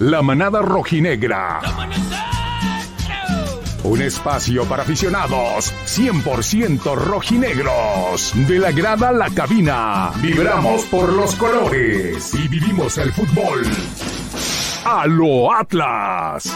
La manada rojinegra. Un espacio para aficionados 100% rojinegros. De la grada a la cabina. Vibramos por los colores y vivimos el fútbol. A lo Atlas.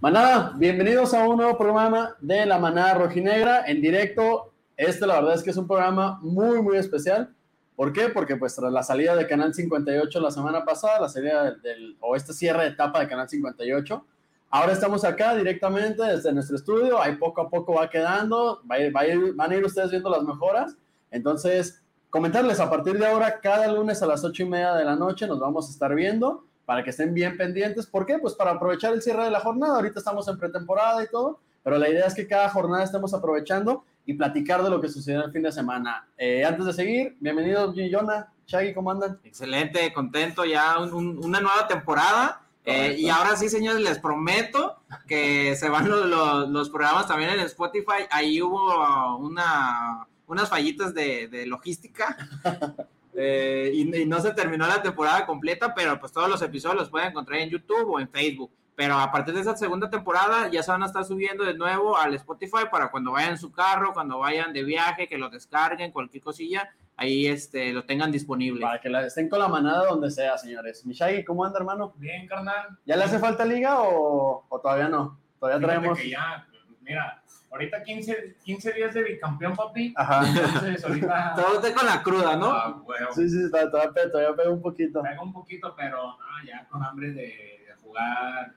Manada, bienvenidos a un nuevo programa de la Manada Rojinegra en directo. Este, la verdad es que es un programa muy, muy especial. ¿Por qué? Porque pues tras la salida de Canal 58 la semana pasada, la salida del, del- o este cierre de etapa de Canal 58, ahora estamos acá directamente desde nuestro estudio, ahí poco a poco va quedando, va va van a ir ustedes viendo las mejoras, entonces comentarles a partir de ahora, cada lunes a las ocho y media de la noche nos vamos a estar viendo para que estén bien pendientes, ¿por qué? Pues para aprovechar el cierre de la jornada, ahorita estamos en pretemporada y todo, pero la idea es que cada jornada estemos aprovechando y platicar de lo que sucedió el fin de semana. Eh, antes de seguir, bienvenidos, Jonah, Shaggy, ¿cómo andan? Excelente, contento, ya un- un- una nueva temporada. Eh, y ahora sí, señores, les prometo que se van los, los- los programas también en Spotify. Ahí hubo una, unas fallitas de, de logística. Eh, y, y no se terminó la temporada completa, pero pues todos los episodios los pueden encontrar en YouTube o en Facebook. Pero a partir de esa segunda temporada ya se van a estar subiendo de nuevo al Spotify para cuando vayan en su carro, cuando vayan de viaje, que lo descarguen, cualquier cosilla, ahí este, lo tengan disponible. Para que la, estén con la manada donde sea, señores. Mi Shaggy, ¿cómo anda, hermano? Bien, carnal. ¿Ya le hace falta liga o, o todavía no? Todavía Fíjate traemos... que ya, mira, ahorita 15, 15 días de bicampeón, papi. Ajá. Entonces, ahorita. Todo esté con la cruda, ¿no? Ah, huevo. Sí, sí, todavía, todavía, pe- todavía pega un poquito. Pega un poquito, pero no, ya con hambre de, de jugar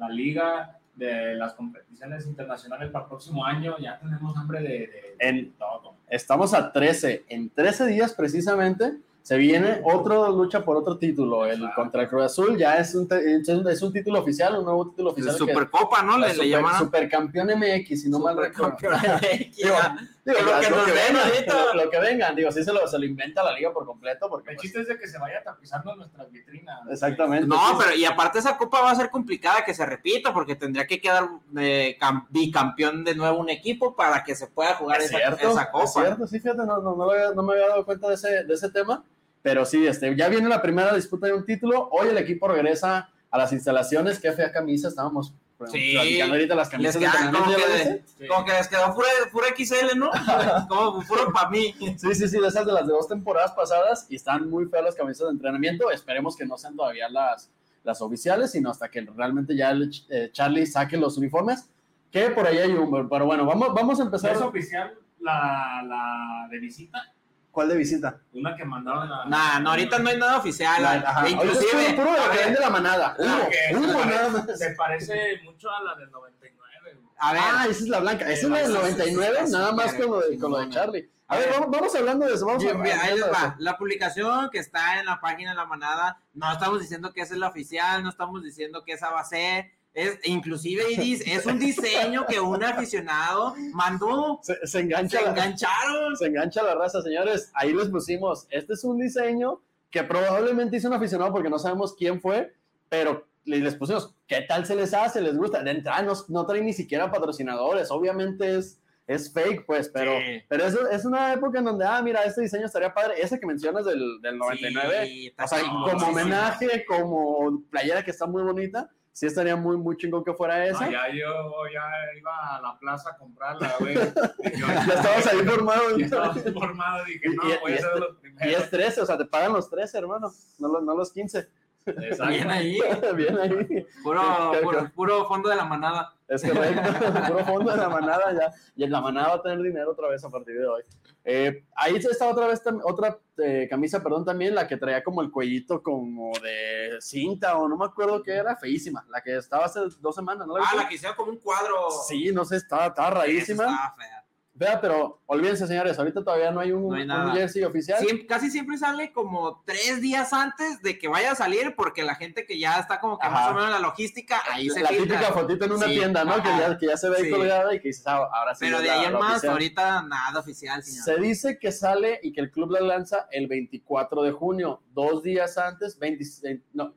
la liga, de las competiciones internacionales para el próximo año. Ya tenemos hambre de, de- de En- todo. Estamos a 13. En 13 días precisamente se viene otra lucha por otro título. El Claro. contra el Cruz Azul ya es un, es un, es un título oficial, un nuevo título oficial. Supercopa, ¿no? Le, le super- llamaron. Supercampeón MX, si no mal recuerdo. Supercampeón. Digo, lo ya, que lo, vengan, lo, lo que vengan, digo, sí se lo, se lo inventa la liga por completo, porque El pues, chiste es de que se vaya tapizando nuestras vitrinas. exactamente. No, sí, pero y aparte esa copa va a ser complicada que se repita porque tendría que quedar eh, cam- bicampeón de nuevo un equipo para que se pueda jugar es esa, cierto, esa es copa. cierto, sí, fíjate, no, no, no, me había, no me había dado cuenta de ese, de ese tema, pero sí, este, ya viene la primera disputa de un título, hoy el equipo regresa a las instalaciones, qué fea camisa, estábamos Sí. platicando ahorita las Les camisas de queda como entrenamiento, que. Sí. como les quedó pura, pura XL, ¿no? como puro para mí. Sí, sí, sí, de esas de las de dos temporadas pasadas y están muy feas las camisas de entrenamiento. Esperemos que no sean todavía las, las oficiales, sino hasta que realmente ya el, eh, Charlie saque los uniformes, que por ahí hay un... Pero bueno, vamos, vamos a empezar. ¿Es oficial la, la de visita? ¿Cuál de visita? Una que mandaron a. Nah, no, ahorita no hay nada oficial. La- ajá. E Ahorita es inclusive, puro, de que vende la manada. Uno, Ah, que uno se, nada parece, más. se parece mucho a la del 99. güey. a ver, Ah, esa es la blanca. Esa es la del Esa es- 99, esa es nada más con lo de, con lo de. Charlie. A A ver, vamos, vamos hablando de eso. Vamos Bien, a, bien, ahí les va. eso. La publicación que está en la página de la manada, no estamos diciendo que esa es la oficial, no estamos diciendo que esa va a ser. Es, inclusive es un diseño que un aficionado mandó. Se, se Se engancha la- engancharon. se engancha la raza, señores. Ahí les pusimos, este es un diseño que probablemente hizo un aficionado porque no sabemos quién fue, pero le- les pusimos, ¿qué tal se les hace? ¿Les gusta? De entrada no, no traen ni siquiera patrocinadores, obviamente es, es fake, pues, pero, Sí. pero es, es una época en donde, ah, mira, este diseño estaría padre. Ese que mencionas del, del 99, Sí, o sea, como homenaje, como playera que está muy bonita, sí estaría muy, muy chingón que fuera esa. No, ya yo ya iba a la plaza a comprarla, güey. Yo- ya estabas ahí formado. Ya estaba formado, dije, no, Y- y- voy a y ser de los Y es 13, o sea, te pagan los 13, hermano, no los, no los 15. Exacto. Bien ahí. Bien ahí. Puro, puro, puro fondo de la manada. Es correcto. Puro fondo de la manada ya. Y la manada va a tener dinero otra vez a partir de hoy. Eh, ahí está otra vez, otra eh, camisa, perdón, también, la que traía como el cuellito como de cinta o no me acuerdo qué era, feísima. La que estaba hace dos semanas, ¿no? Ah, viste? la que hicieron como un cuadro. Sí, no sé, estaba, estaba rarísima. estaba fea. Vea, pero olvídense, señores, ahorita todavía no hay un, No hay un nada. jersey oficial. Casi siempre sale como tres días antes de que vaya a salir, porque la gente que ya está como que Ajá. más o menos en la logística, ahí se la filtra. típica fotito en una Sí, tienda, ¿no? Que ya, que ya se ve ahí Sí. colgada y que dices, ah, ahora sí. Pero de la- ahí en la más, oficial. ahorita nada oficial, señor. Se dice que sale y que el club la lanza el 24 de junio, dos días antes, 26, no,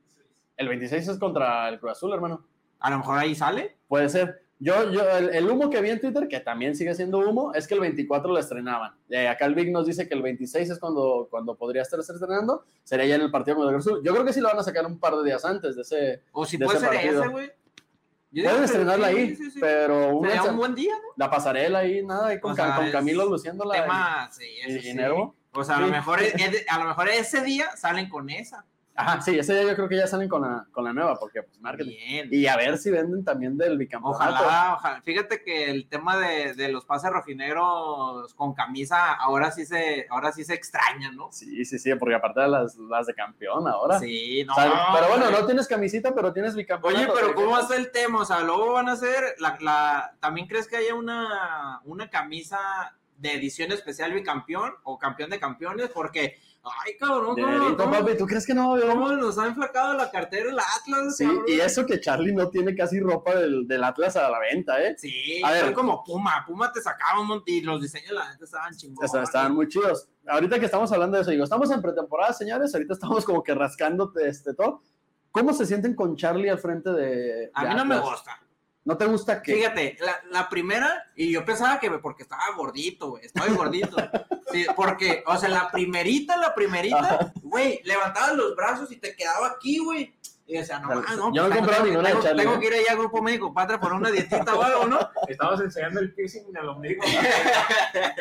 el 26 es contra el Cruz Azul, hermano. A lo mejor ahí sale. Puede ser. Yo, yo, el, el humo que vi en Twitter, que también sigue siendo humo, es que el 24 lo estrenaban. Eh, acá el Vic nos dice que el 26 es cuando, cuando podría estarse estrenando. Sería ya en el partido contra el Cruz. Yo creo que sí lo van a sacar un par de días antes de ese. O si de puede ese ser partido. ese, güey. Pueden estrenarla sí, ahí, sí, sí. pero una Sería un buen día, ¿no? la pasarela ahí, nada, ahí con, O sea, Ca- con Camilo luciéndola. Tema, sí, y, y. O sea, a lo, mejor es- a lo mejor ese día salen con esa. Ajá, sí, ese día yo creo que ya salen con la, con la nueva, porque pues marketing. Bien. Y a ver si venden también del bicampeonato. Ojalá, ojalá. Fíjate que el tema de, de los pases rojinegros con camisa ahora sí se, ahora sí se extraña, ¿no? Sí, sí, sí, porque aparte de las, las de campeón ahora. Sí, no. O sea, pero bueno, no tienes camisita, pero tienes bicampeonato. Oye, pero ¿de ¿cómo qué? va a ser el tema? O sea, luego van a hacer la, la ¿también crees que haya una, una camisa de edición especial bicampeón o campeón de campeones? Porque, ay, cabrón, ¿cómo, cómo- papi, ¿tú crees que no cómo nos ha enflacado la cartera el Atlas? Sí, cabrón? y eso que Charlie no tiene casi ropa del, del Atlas a la venta, ¿eh? Sí, A ver. como Puma. Puma te sacaba un montón y los diseños la neta estaban chingones. estaban muy chidos. Ahorita que estamos hablando de eso, digo, estamos en pretemporada, señores, ahorita estamos como que rascando este todo. ¿Cómo se sienten con Charlie al frente de, A mí no me gusta. ¿No te gusta que Fíjate, la, la primera, y yo pensaba que porque estaba gordito, güey, estaba gordito. Sí, porque, o sea, la primerita, la primerita, güey, levantabas los brazos y te quedaba aquí, güey. Y decía, no, Yo ah, no no, he pues, comprado tengo, ninguna de tengo- Charlie, tengo que ir allá a Grupo Médico Patria por una dietita o algo, ¿no? Estabas enseñando el piercing el ombligo.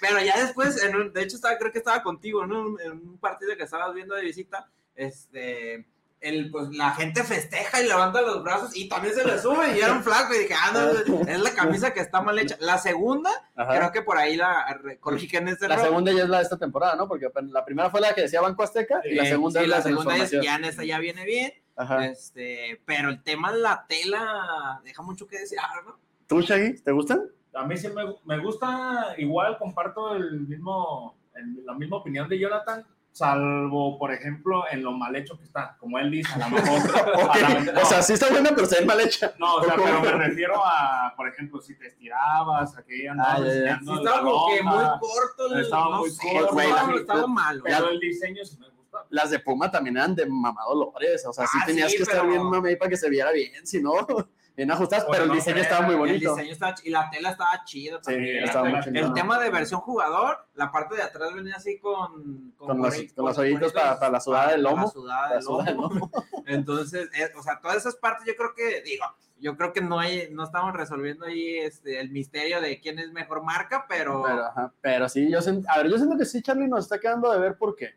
Pero ya después, en un- de hecho, estaba, creo que estaba contigo, ¿no? En un partido que estabas viendo de visita, este, el, pues la gente festeja y levanta los brazos y también se le sube y era un flaco y dije, ah, no, es la camisa que está mal hecha. La segunda, Ajá. creo que por ahí la re- corrigen ese La error. segunda ya es la de esta temporada, ¿no? Porque la primera fue la que decía Banco Azteca y la segunda sí, es la, la segunda es, ya en esta ya viene bien, Ajá. este, pero el tema de la tela deja mucho que desear, ¿no? ¿Tú, Shaggy, te gustan? A mí sí me, me gusta, igual comparto el mismo, el- la misma opinión de Jonathan, salvo, por ejemplo, en lo mal hecho que está, como él dice, a lo mejor. Ok, a la- no, O sea, sí está buena, pero ve mal hecha. no, o sea, pero me refiero a, por ejemplo, si te estirabas, a que andabas Ah, Sí, estaba como que muy corto, el- Estaba no muy sé, corto, güey, estaba, malo. pero el diseño sí me gusta. Las de Puma también eran de mamadolores. O sea, sí Ah, tenías sí, que estar bien mamey para que se viera bien, si no, bien ajustadas, Bueno, pero el no diseño creo, estaba muy El bonito. diseño estaba y la tela estaba chida Sí, también. estaba muy El. El tema de versión jugador, la parte de atrás venía así con... Con los- con los hoyitos para- para la sudada del lomo. La sudada La del sudada del lomo. Entonces, eh, o sea, todas esas partes yo creo que, digo, yo creo que no hay, no estamos resolviendo ahí este, el misterio de quién es mejor marca, pero... Pero, ajá, pero sí, yo siento, a ver, yo siento que sí, Charlie, nos está quedando de ver por qué.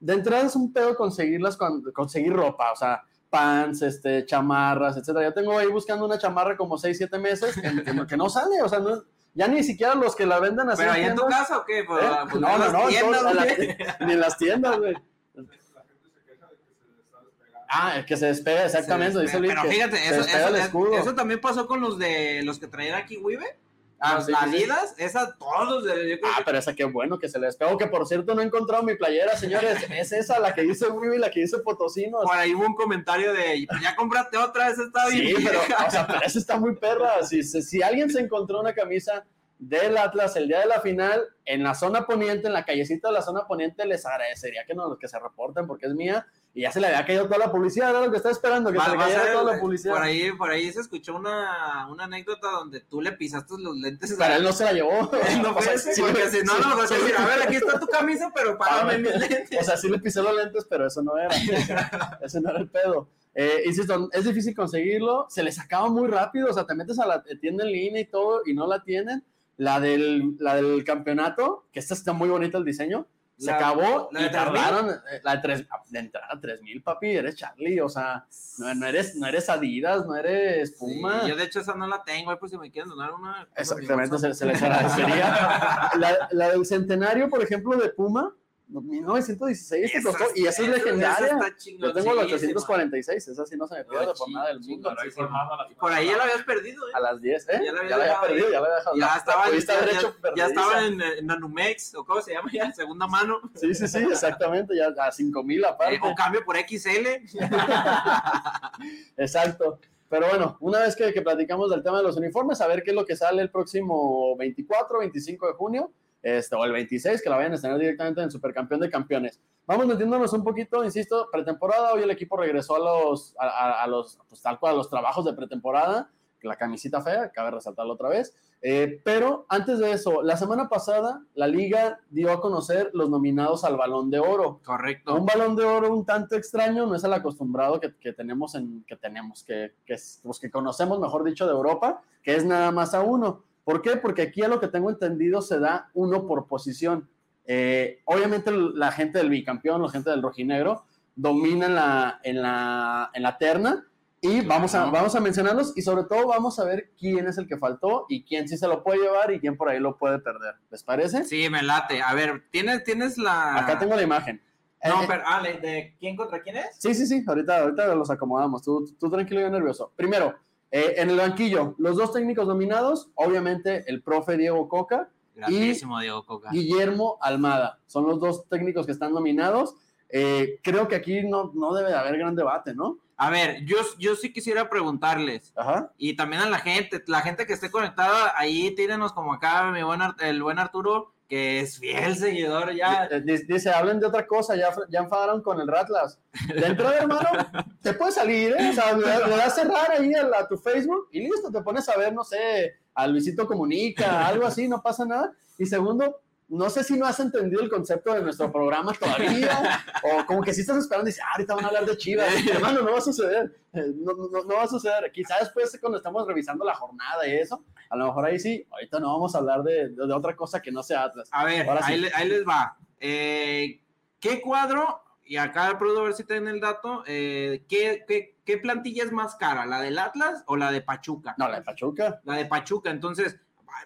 De entrada es un pedo conseguirlas, conseguir ropa, o sea, pants, este, chamarras, etcétera. Yo tengo ahí buscando una chamarra como 6, 7 meses que, que no- que no sale, o sea, no- ya ni siquiera los que la venden así. ¿Pero ahí en tu casa o qué? Pues, ¿eh? pues, No, en no, no, tiendas, las- ni en las tiendas, güey. Ah, el que se despega, exactamente, Se dice despega. Luis. Pero que fíjate, se eso, despega eso, el escudo. eso también pasó con los de los que traían aquí Wibe. Ah, sí, las sí, sí. Adidas, esa todos yo creo Ah, que- pero esa qué bueno que se le despegó. Que por cierto no he encontrado mi playera, señores. Es esa, la que dice Wibi, la que dice Potosino. por ahí hubo un comentario de ya compraste otra, esa está Sí, bien. pero, vieja". o sea, pero esa está muy perra. Si, si, si alguien se encontró una camisa del Atlas el día de la final en la zona poniente, en la callecita de la zona poniente, les agradecería que nos que se reporten porque es mía y ya se le había caído toda la publicidad. Era lo que estaba esperando, que Va- se le cayera toda la publicidad. por ahí, por ahí se escuchó una, una anécdota donde tú le pisaste los lentes. Pero él no se la llevó. No O sí, porque si no, sí, no vas a decir, a ver, aquí está tu camisa, pero págame mis lentes. O sea, sí le pisé los lentes, pero eso no era. Ese no era el pedo. Eh, insisto, es difícil conseguirlo. Se les acaba muy rápido. O sea, te metes a la tienda en línea y todo y no la tienen. La del, la del campeonato, que esta está muy bonita el diseño, se La- acabó la y de 3000. tardaron. eh, La de, tres, de entrada 3000, papi, eres Charlie. O sea, no, no eres, no eres Adidas, no eres Puma. Sí, yo de hecho esa no la tengo, ahí por si me quieren donar una. Exactamente, se, se les agradecería. La, la del centenario, por ejemplo, de Puma, 1916 te Esa- costó, y esa es legendaria. Yo tengo chingoncísima. 846, esa sí no se me pierde No, por nada del mundo. Por ahí ya la habías perdido, ¿eh? A las 10, ¿eh? Ya la había Ya la había perdido, ya la había dejado. Ya La- estaba, ya, hecho ya estaba en, en Nanumex, o cómo se llama ya, segunda mano. Sí, sí, sí, exactamente, ya a 5000 aparte. Eh, o cambio por XL. Exacto. Pero bueno, una vez que, que platicamos del tema de los uniformes, a ver qué es lo que sale el próximo 24, 25 de junio, este, o el 26, que la vayan a estrenar directamente en Supercampeón de Campeones. Vamos metiéndonos un poquito, insisto, pretemporada, hoy el equipo regresó a los, a, a- a los, pues tal cual, a los trabajos de pretemporada. la camisita fea, cabe resaltarlo otra vez. Eh, pero antes de eso, la semana pasada la liga dio a conocer los nominados al balón de oro. Correcto. Un balón de oro un tanto extraño, no es el acostumbrado que, que tenemos, en, que, tenemos que, que, es- los que conocemos, mejor dicho, de Europa, que es nada más a uno. ¿Por qué? Porque aquí a lo que tengo entendido se da uno por posición. Eh, obviamente la gente del bicampeón, la gente del rojinegro, domina en la, en la, en la terna y vamos a, vamos a mencionarlos y sobre todo vamos a ver quién es el que faltó y quién sí se lo puede llevar y quién por ahí lo puede perder. ¿Les parece? Sí, me late. A ver, ¿tienes, tienes la. Acá tengo la imagen. No, Eh, pero, ah, ¿de- ¿de quién contra quién es? Sí, sí, sí, ahorita, ahorita los acomodamos. Tú, tú tranquilo y yo nervioso. Primero, eh, en el banquillo, los dos técnicos nominados, obviamente el profe Diego Coca, Grandísimo Diego Coca. Guillermo Almada. Son los dos técnicos que están nominados. Eh, creo que aquí no, no debe de haber gran debate, ¿no? A ver, yo, yo sí quisiera preguntarles, Ajá. y también a la gente, la gente que esté conectada, ahí tírenos como acá mi buen, Ar- el buen Arturo, que es fiel seguidor ya. Dice, hablen de otra cosa, ya, ya enfadaron con el Ratlas. De entrada, hermano, te puedes salir, ¿eh? O sea, le, le das cerrar ahí a, la- a tu Facebook y listo, te pones a ver, no sé, a Luisito Comunica, algo así, no pasa nada. Y segundo, no sé si no has entendido el concepto de nuestro programa todavía, o como que si estás esperando y dices, ah, ahorita van a hablar de Chivas. Hermano, no va a suceder, eh, no, no, no va a suceder. Quizás después, cuando estamos revisando la jornada y eso, a lo mejor ahí sí, ahorita no vamos a hablar de, de- de otra cosa que no sea Atlas. A ver, Ahora ahí, le- ahí les va. Eh, ¿Qué cuadro? Y acá puedo ver si tienen el dato. eh, ¿qué, qué, qué plantilla es más cara? ¿La del Atlas o la de Pachuca? No, la de Pachuca. La de Pachuca. Entonces,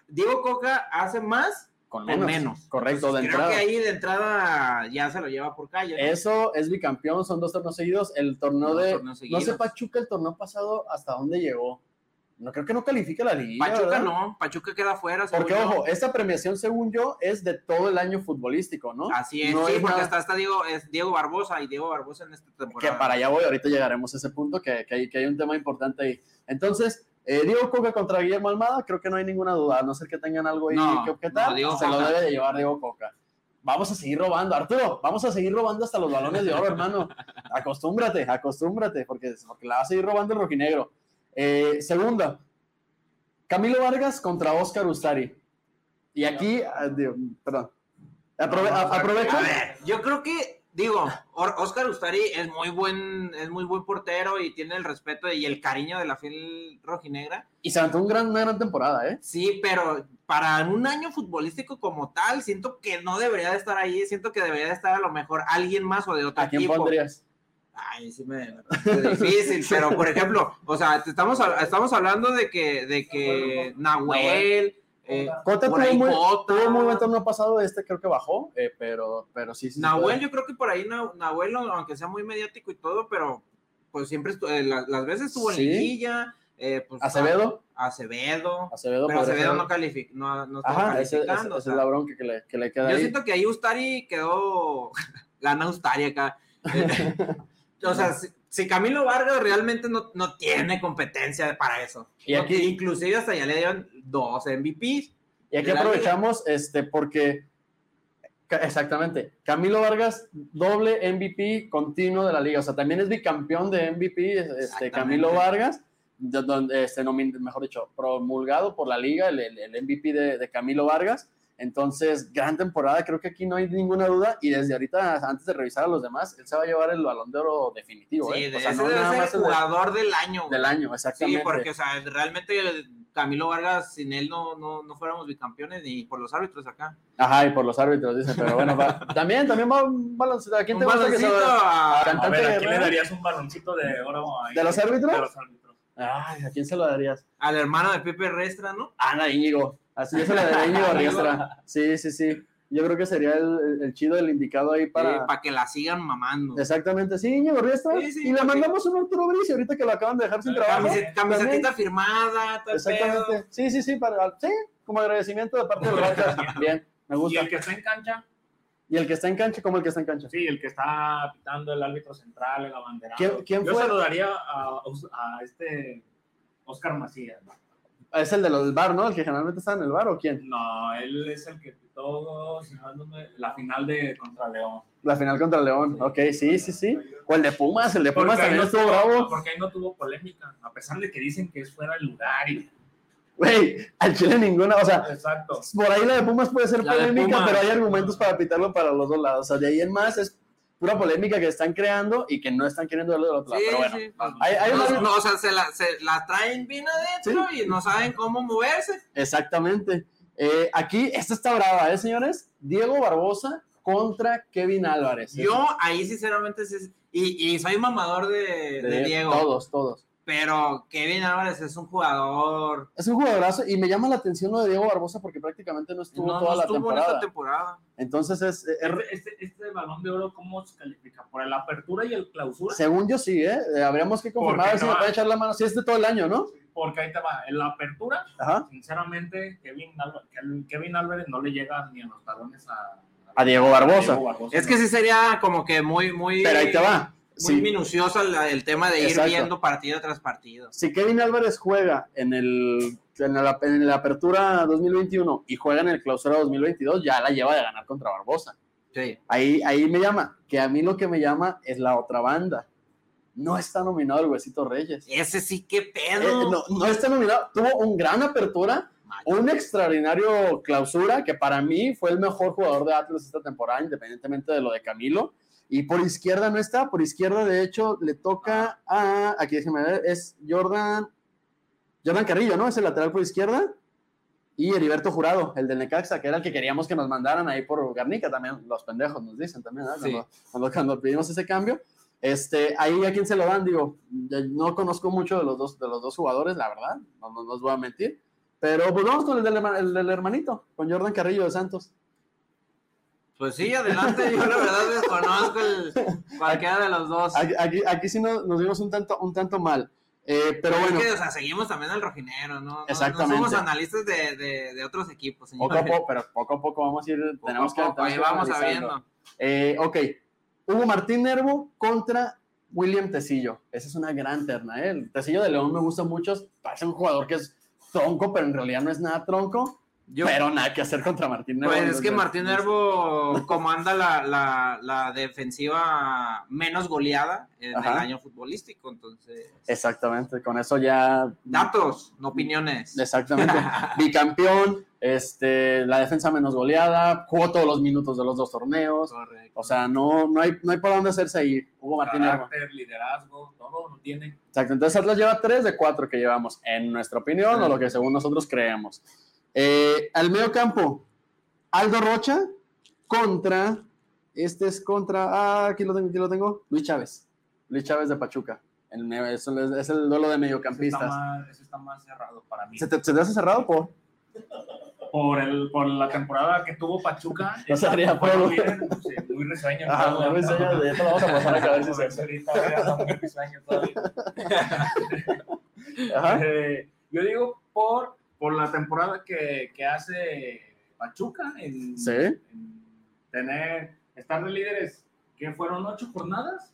Diego Coca hace más Con menos. menos. Correcto, de Creo entrada. que ahí de entrada ya se lo lleva por calle. ¿no? Eso es bicampeón, son dos torneos seguidos. El torneo Dos de. No sé. Pachuca, el torneo pasado, ¿hasta dónde llegó? No creo que no califica la liga. Pachuca ¿verdad? no, Pachuca queda fuera. Porque, yo. ojo, esta premiación, según yo, es de todo el año futbolístico, ¿no? Así es, No sí, es porque nada- está, está Diego, es Diego Barbosa y Diego Barbosa en esta Que temporada. para allá voy, ahorita llegaremos a ese punto, que, que hay, que hay un tema importante ahí. Entonces, eh, Diego Coca contra Guillermo Almada, creo que no hay ninguna duda, a no ser que tengan algo ahí No, que objetar, no, se lo debe de llevar Diego Coca. Vamos a seguir robando, Arturo, vamos a seguir robando hasta los balones de oro, hermano. Acostúmbrate, acostúmbrate, porque, porque la va a seguir robando el rojinegro. Eh, segunda, Camilo Vargas contra Oscar Ustari. Y aquí, ah, perdón. Aprove- aprovecho. A ver, yo creo que, digo, Oscar Ustari es muy buen, es muy buen portero y tiene el respeto y el cariño de la fiel rojinegra. Y se aventó un gran, una gran temporada, ¿eh? Sí, pero para un año futbolístico como tal, siento que no debería de estar ahí, siento que debería de estar a lo mejor alguien más o de otro ¿A quién equipo. pondrías? Ay, sí me me difícil, pero por ejemplo, o sea, estamos, estamos hablando de que, de que Nahuel, eh, Cota tuvo ahí muy, Cota. tuvo muy buen torneo pasado, este creo que bajó, eh, pero, pero sí, sí. Nahuel, puede. yo creo que por ahí Na- Nahuel, aunque sea muy mediático y todo, pero pues siempre eh, la- las veces estuvo en Sí. liguilla. eh, pues, Acevedo, Acevedo. Acevedo, Pero Acevedo ser. no calificó, no, no estuvo Ajá, ese, ese- calificando. sea, es la bronca que le, que le queda yo ahí. siento que ahí Ustari quedó, gana Ustari acá. O sea, si, si Camilo Vargas realmente no, no tiene competencia para eso. Y No- aquí- inclusive hasta ya le dieron dos MVPs. Y aquí aprovechamos este, porque, exactamente, Camilo Vargas, doble MVP continuo de la liga, o sea, también es bicampeón de MVP, este. Camilo Vargas, de- donde, este, mejor dicho, promulgado por la liga, el, el- MVP de, de Camilo Vargas. Entonces, gran temporada, creo que aquí no hay ninguna duda. Y desde ahorita, antes de revisar a los demás, él se va a llevar el balón de oro definitivo. Sí, ¿eh? O sea, ese no nada más el de- jugador del año. del año, Sí, exactamente. porque, o sea, realmente Camilo Vargas, sin él no, no, no fuéramos bicampeones ni por los árbitros acá. Ajá, y por los árbitros, dicen, pero bueno, va- también, también va un baloncito. ¿A quién te Un gusta que se baloncito va? a- A ver, ¿a quién le darías un baloncito de oro ahí? ¿De los árbitros? De los árbitros. Ay, ¿a quién se lo darías? al hermano de Pepe Restra, ¿no? Ana Íñigo. Así yo se lo daría a Íñigo Riestra. Sí, sí, sí. Yo creo que sería el, el- chido, el indicado ahí para... Para que la sigan mamando. Exactamente, sí, Íñigo Riestra. Sí, sí, y le mandamos un Arturo Brice ahorita que lo acaban de dejar sin trabajo. Camiset- camisetita firmada, todo el pedo. Exactamente. Sí, sí, sí, para, sí, como agradecimiento de parte de los Barcas. Bien, me Y gusta. el que está en cancha, Y el que está en cancha, como el que está en cancha. sí, el que está pitando el árbitro central, el abanderado. ¿Quién- quién Yo fue? se lo daría a, a este Oscar Macías. ¿no? Es el de los del bar, ¿no? El que generalmente está en el bar, ¿o quién? No, él es el que pitó si no, la final de contra León. La final contra León. Ok, sí, sí, sí. O el de Pumas, el de Pumas Porque también no estuvo tuvo- bravo. Porque ahí no tuvo polémica, a pesar de que dicen que es fuera de lugar y Güey, al Chile ninguna, o sea, exacto. por ahí la de Pumas puede ser La polémica, pero hay argumentos para pitarlo para los dos lados. O sea, de ahí en más es pura polémica que están creando y que no están queriendo verlo del otro lado. Sí, pero bueno, sí, hay- hay no, una- no, o sea, se la, se la traen bien adentro y no saben cómo moverse. exactamente. Eh, aquí, esta está brava, ¿eh, señores? Diego Barbosa contra Kevin Álvarez. Yo ahí sinceramente sí- y, y soy mamador de, de Diego, Todos, todos. Pero Kevin Álvarez es un jugador Es un jugadorazo y me llama la atención lo de Diego Barbosa porque prácticamente no estuvo no, toda no la estuvo en temporada. esta temporada. Entonces, es, es- Este, este, este balón de oro, ¿cómo se califica? ¿Por la apertura y el clausura? según yo sí, ¿eh? Eh, Habríamos que confirmar a ver si me puede echar la mano. Sí, es de todo el año, ¿no? Porque ahí te va. En la apertura, Ajá. sinceramente, Kevin Álvarez, Kevin Álvarez no le llega ni a los talones a, A Diego Barbosa. Diego Barbosa, Es que sí sería como que muy, muy, Pero ahí te va. Muy Sí. minucioso el, el tema de ir viendo partido tras partido. si Kevin Álvarez juega en el en la, en la apertura 2021 y juega en el clausura 2022, ya la lleva de ganar contra Barbosa. Sí. Ahí, ahí me llama, que a mí lo que me llama es la otra banda. No está nominado el Huesito Reyes. Ese sí, qué Eh, pedo. no, no está nominado. Tuvo un gran apertura, un extraordinario clausura, que para mí fue el mejor jugador de Atlas esta temporada, independientemente de lo de Camilo. Y por izquierda no está, por izquierda de hecho le toca a, aquí déjenme ver, es Jordan, Jordan Carrillo, ¿no? Es el lateral por izquierda. Y Heriberto Jurado, el del Necaxa, que era el que queríamos que nos mandaran ahí por Garnica también, los pendejos nos dicen también. Sí. Cuando, cuando, pedimos ese cambio. Este, ahí a quién se lo dan, digo, no conozco mucho de los dos, de los dos jugadores, la verdad, no, no, no os voy a mentir. Pero pues vamos con el del, el del hermanito, con Jordan Carrillo de Santos. Pues sí, adelante. Yo la verdad desconozco el, cualquiera de los dos. Aquí, aquí, aquí sí nos, nos vimos un tanto, un tanto mal. Eh, pero Pero bueno, es que, o sea, seguimos también al rojinero, ¿no? No- Exactamente. No, somos analistas de, de, de otros equipos, señor. poco a poco, pero poco a poco vamos a ir, tenemos que, tenemos ahí que vamos sabiendo. Eh, ok, Hugo Martín Nervo contra William Tecillo. Esa es una gran terna, ¿eh? El Tecillo de León me gusta mucho, parece un jugador que es tronco, pero en realidad no es nada tronco, Yo, pero nada que hacer contra Martín Nervo. pues es que Martín Nervo comanda la, la, la defensiva menos goleada en Ajá. el año futbolístico, entonces... Exactamente, con eso ya... Datos, no opiniones. Exactamente. Bicampeón, este, la defensa menos goleada, jugó todos los minutos de los dos torneos. Correcto. O sea, no, no, hay, no hay por dónde hacerse ahí. Hugo Martín Nervo. Carácter, liderazgo, todo lo tiene. Exacto, entonces Atlas lleva 3 de 4 que llevamos, en nuestra opinión o lo que según nosotros creemos. Eh, al medio campo, Aldo Rocha contra, este es contra, ah, aquí lo tengo, aquí lo tengo, Luis Chávez. Luis Chávez de Pachuca. El, es, el- es el duelo de Ese está, mediocampistas. más, ese está más cerrado para mí. ¿Se te, se te hace cerrado, po? Por, el, por la temporada que tuvo Pachuca. No sería pueblo. muy, sí, muy Ah, juego. muy risueño, ya te lo vamos a pasar a ver si se. Ahorita muy risueño todavía. Ajá. Eh, yo digo por, por la temporada que, que hace Pachuca en, Sí. en tener, estar de líderes, que fueron ocho jornadas.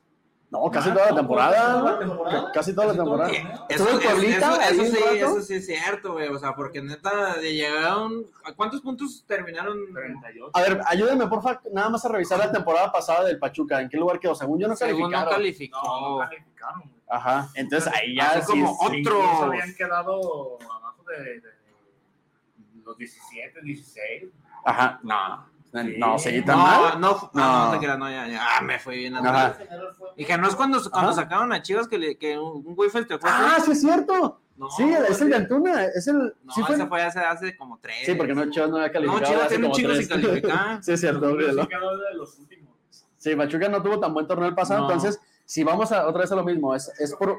No, casi toda la temporada. toda la temporada. Casi toda la Casi todo el temporada. Eso, ¿Estuvo en es- Pueblita eso, ahí eso un sí, sí es cierto, güey. O sea, porque neta, de llegaron. ¿A cuántos puntos terminaron? 38. A ver, ayúdenme, porfa, nada más a revisar la temporada pasada del Pachuca. ¿En qué lugar quedó? Según yo no Según no calificaron. calificó. No, no calificaron. Ajá, entonces ahí ya Así sí como es- otro- habían quedado abajo de, de los 17, 16. Ajá, no. Sí. No, seguí tan No, mal. no, no, No. no, te creas, no, ya, ya, ah, me fui bien Ajá. atrás. Dije, no es cuando, cuando sacaron a Chivas que, le, que un güey festejó. Ah, sí es cierto. no, sí, es el de Antuna. Es el. No, sí, fue- ese fue hace, hace como tres. sí, porque no, Chivas no había No, calificado. Chivas hace tiene un chingo sin calificar. sí, es cierto, olvídalo. sí Pachuca no tuvo tan buen torneo el pasado, No. entonces, si vamos a otra vez a lo mismo, es, es por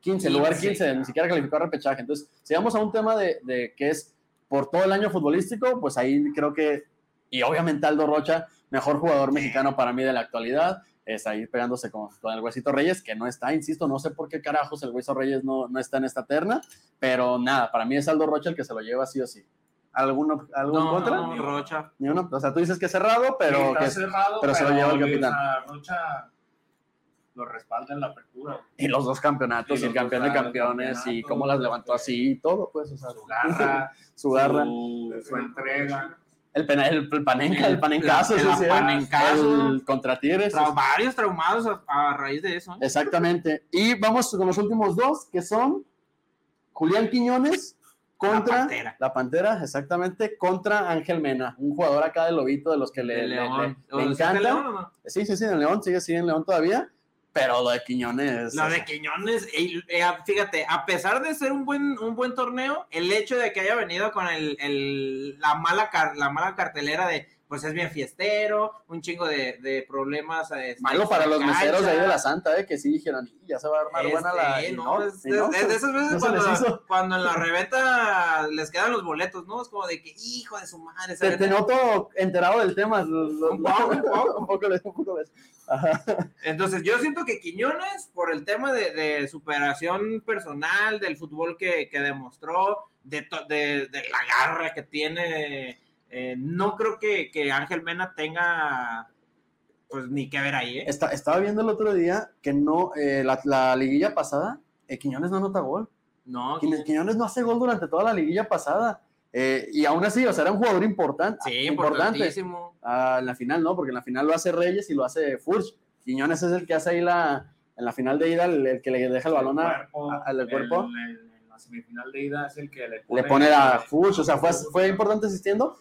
15, lugar 15, ni siquiera calificó a repechaje. Entonces, si vamos a un tema de, de que es por todo el año futbolístico, pues ahí creo que, y obviamente Aldo Rocha, mejor jugador mexicano para mí de la actualidad, es ahí pegándose con, con el Huesito Reyes, que no está, insisto, no sé por qué carajos el Hueso Reyes no, no está en esta terna, pero nada, para mí es Aldo Rocha el que se lo lleva sí o sí. ¿Alguno, ¿Algún No, contra? no, Rocha. Ni uno. O sea, tú dices que es cerrado, pero Sí, está que cerrado, pero se lo lleva el capitán. Rocha lo respalda en la apertura. Y los dos campeonatos, Y y el campeón de campeones, y cómo las levantó así y todo, pues, o sea, Su garra, su garra. su, su entrega. El, pena- el, el panenca, el panencazo, El- sí, el panencazo. el contra Tigres. Tra- varios traumados a, a raíz de eso. ¿eh? Exactamente. Y vamos con los últimos dos, que son Julián Quiñones contra La Pantera. la Pantera, exactamente, contra Ángel Mena, un jugador acá de Lobito, de los que le, le- León. le- ¿O le de Siete encanta. León o no? Sí, sí, sí, en León, sigue, sigue en León todavía, pero lo de Quiñones. La de Quiñones, y, eh, fíjate, a pesar de ser un buen, un buen torneo, el hecho de que haya venido con el, el- la, mala car- la mala cartelera de, pues es bien fiestero, un chingo de, de problemas. este, Malo para los cancha. meseros de ahí de la Santa, eh, que sí dijeron, "Y, ya se va a armar buena la. Este, no, no, es, no, es- de esas veces no les cuando, en la reventa les quedan los boletos, ¿no? Es como de que, hijo de su madre. Te, noto enterado del tema. Un poco, un poco. un poco, de- un poco. Ajá. Entonces, yo siento que Quiñones, por el tema de, de superación personal, del fútbol que, que demostró, de, de, de la garra que tiene, eh, no creo que, que Ángel Mena tenga, pues, ni que ver ahí, ¿eh? Está- estaba viendo el otro día que no, eh, la, la liguilla pasada, eh, Quiñones no anota gol. No, Quiñones, Quiñones no hace gol durante toda la liguilla pasada. Eh, y aún así, o sea, era un jugador importante. sí, importante. Ah, en la final no, porque en la final lo hace Reyes y lo hace Furch. Quiñones es el que hace ahí la, en la final de ida, el, el que le deja el balón a, cuerpo, a- al cuerpo. el- el- en la semifinal de ida es el que le le pone a Furch. O sea, fue, fue importante asistiendo.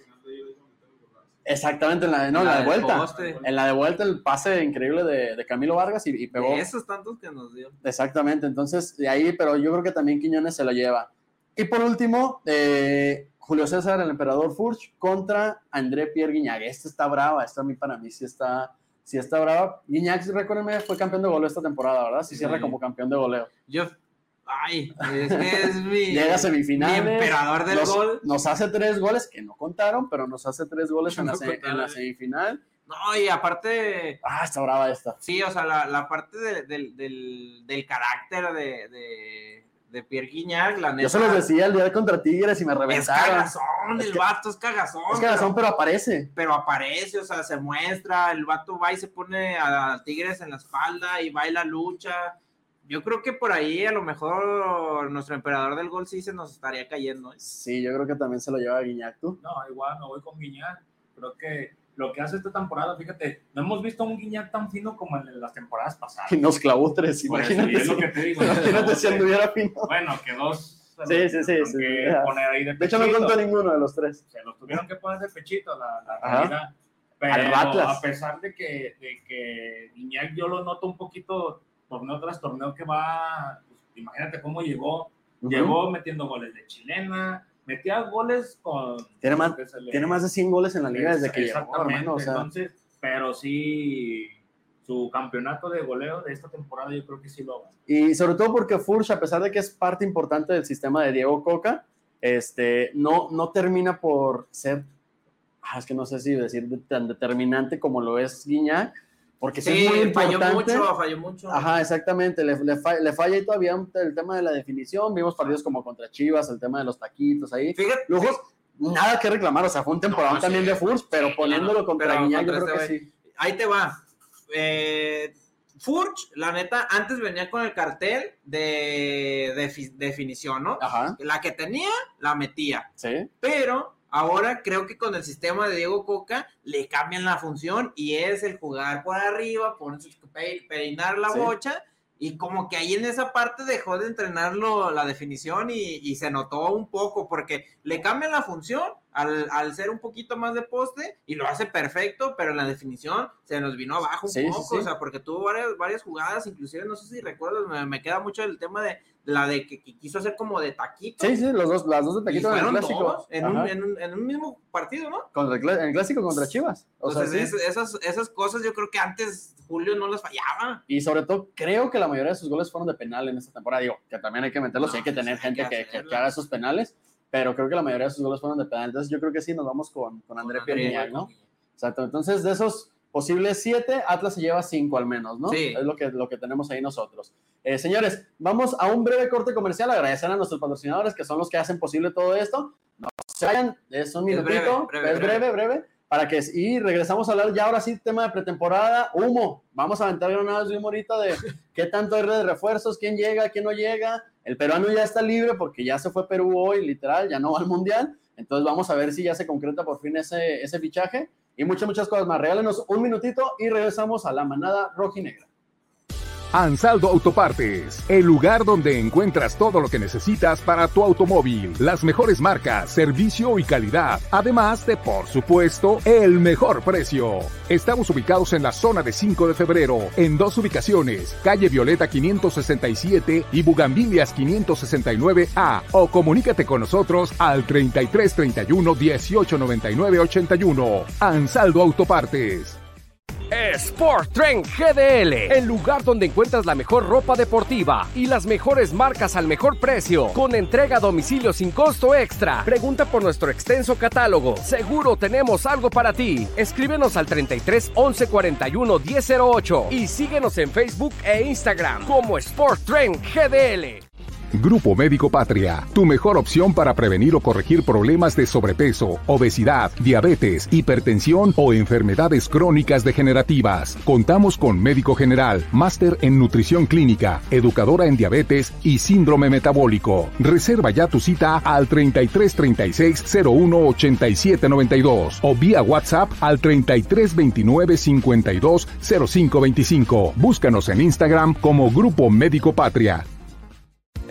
Exactamente, en la, de- no, en la de vuelta. poste. En la de vuelta, el pase increíble de, de Camilo Vargas y, y pegó. De esos tantos que nos dio. Exactamente, entonces de ahí, pero yo creo que también Quiñones se lo lleva. Y por último, eh, Julio César, el emperador Furch, contra André Pierre Guignac. Esta está brava, esta a mí para mí sí está, sí está brava. Guignac, recuérdenme, fue campeón de goleo esta temporada, ¿verdad? Sí, cierra como campeón de goleo. Yo, ay, es que es mi, Llega a semifinales. mi emperador del nos, gol. nos hace tres goles, que no contaron, pero nos hace tres goles en, la, se- en la semifinal. No, y aparte, Ah, está brava esta. Sí, o sea, la, la parte de- del, del, del carácter de, de, de Pierre Guignac, la neta. Yo se los decía el día contra Tigres y me Es reventaron. cagazón, Es el que- vato es cagazón. Es que razón, pero aparece. pero aparece, o sea, se muestra, el vato va y se pone a Tigres en la espalda y baila lucha. Yo creo que por ahí a lo mejor nuestro emperador del gol sí se nos estaría cayendo. ¿eh? Sí, yo creo que también se lo lleva Guiñac, tú. No, igual me voy con Guiñac. Creo que lo que hace esta temporada, fíjate, no hemos visto a un Guiñac tan fino como en las temporadas pasadas. Y nos clavó tres, eso, imagínate. si- lo que te digo. Imagínate si ¿no? anduviera fino. Bueno, que dos. Sí, sí, sí, sí, poner ahí de De hecho, no contó ninguno de los tres. Se los tuvieron que poner de pechito, la, la realidad. Pero Al Atlas. a pesar de que, de que Guiñac yo lo noto un poquito torneo tras torneo que va, pues, imagínate cómo llegó, llegó metiendo goles de chilena, metía goles con... Tiene más- le- Tiene más de 100 goles en la liga desde que llegó, Exactamente, hermano. O sea, entonces, pero sí, su campeonato de goleo de esta temporada yo creo que sí lo va. y sobre todo porque Furch, a pesar de que es parte importante del sistema de Diego Coca, este, no, no termina por ser, ah, es que no sé si decir de- tan determinante como lo es Guiñac, porque sí, Sí, es muy falló importante. mucho, falló mucho. Ajá, exactamente. Le, le, fa- le falla ahí todavía un- el tema de la definición. Vimos partidos como contra Chivas, el tema de los taquitos ahí. Fíjate, Lujos, nada que reclamar. O sea, fue un temporada No, también sí. de Furs, pero poniéndolo contra pero Guiñac, yo creo que sí. ahí te va. Eh, Furch, la neta, antes venía con el cartel de, de fi- definición, ¿no? Ajá, La que tenía, la metía. sí. Pero ahora creo que con el sistema de Diego Coca le cambian la función y es el jugar por arriba, pe- peinar la Sí. bocha. Y como que ahí en esa parte dejó de entrenarlo la definición y, y se notó un poco porque le cambian la función al, al ser un poquito más de poste y lo hace perfecto, pero en la definición se nos vino abajo un Sí, poco, sí. o sea, porque tuvo varias, varias jugadas, inclusive no sé si recuerdas, me, me queda mucho el tema de la de que, que quiso hacer como de taquito. Sí, sí, los dos, las dos de Taquito en el clásico. en un, en, un, en un mismo partido, ¿no? Contra el en el clásico contra Chivas. O sea, Entonces, sí. es- esas, esas cosas yo creo que antes Julio no las fallaba. Y sobre todo, creo que la mayoría de sus goles fueron de penal en esta temporada. Digo, que también hay que meterlos y hay que No, tener pues, gente hay que que, que- haga esos penales. Pero creo que la mayoría de sus goles fueron de penal. Entonces, yo creo que sí, nos vamos con, con André Con Pierre André, Guignac, ¿no? Exacto. Entonces, de esos posibles siete, Atlas se lleva cinco al menos, ¿no? Sí. Es lo que, lo que tenemos ahí nosotros. Eh, señores, vamos a un breve corte comercial. Agradecer a nuestros patrocinadores que son los que hacen posible todo esto. No se vayan, es un Es minutito, breve, breve, es breve, breve. para que y regresamos a hablar ya ahora sí tema de pretemporada, humo. Vamos a aventar vez de humo ahorita de qué tanto hay de refuerzos, quién llega, quién no llega. El peruano ya está libre porque ya se fue Perú hoy, literal, ya no va al mundial. Entonces vamos a ver si ya se concreta por fin ese, ese fichaje y muchas, muchas cosas más. Regálenos un minutito y regresamos a la manada rojinegra. Ansaldo Autopartes, el lugar donde encuentras todo lo que necesitas para tu automóvil, las mejores marcas, servicio y calidad, además de, por supuesto, el mejor precio. Estamos ubicados en la zona de 5 de febrero, en dos ubicaciones, calle Violeta 567 y Bugambilias 569A, o comunícate con nosotros al 3331 1899 81. Ansaldo Autopartes. Sport Trend GDL, el lugar donde encuentras la mejor ropa deportiva y las mejores marcas al mejor precio, con entrega a domicilio sin costo extra. Pregunta por nuestro extenso catálogo. Seguro tenemos algo para ti. Escríbenos al 33 11 41 1008 y síguenos en Facebook e Instagram como Sport Trend GDL. Grupo Médico Patria, tu mejor opción para prevenir o corregir problemas de sobrepeso, obesidad, diabetes, hipertensión o enfermedades crónicas degenerativas. Contamos con médico general, máster en nutrición clínica, educadora en diabetes y síndrome metabólico. Reserva ya tu cita al 33 36 01 87 92 o vía WhatsApp al 33 29 52 05 25. Búscanos en Instagram como Grupo Médico Patria.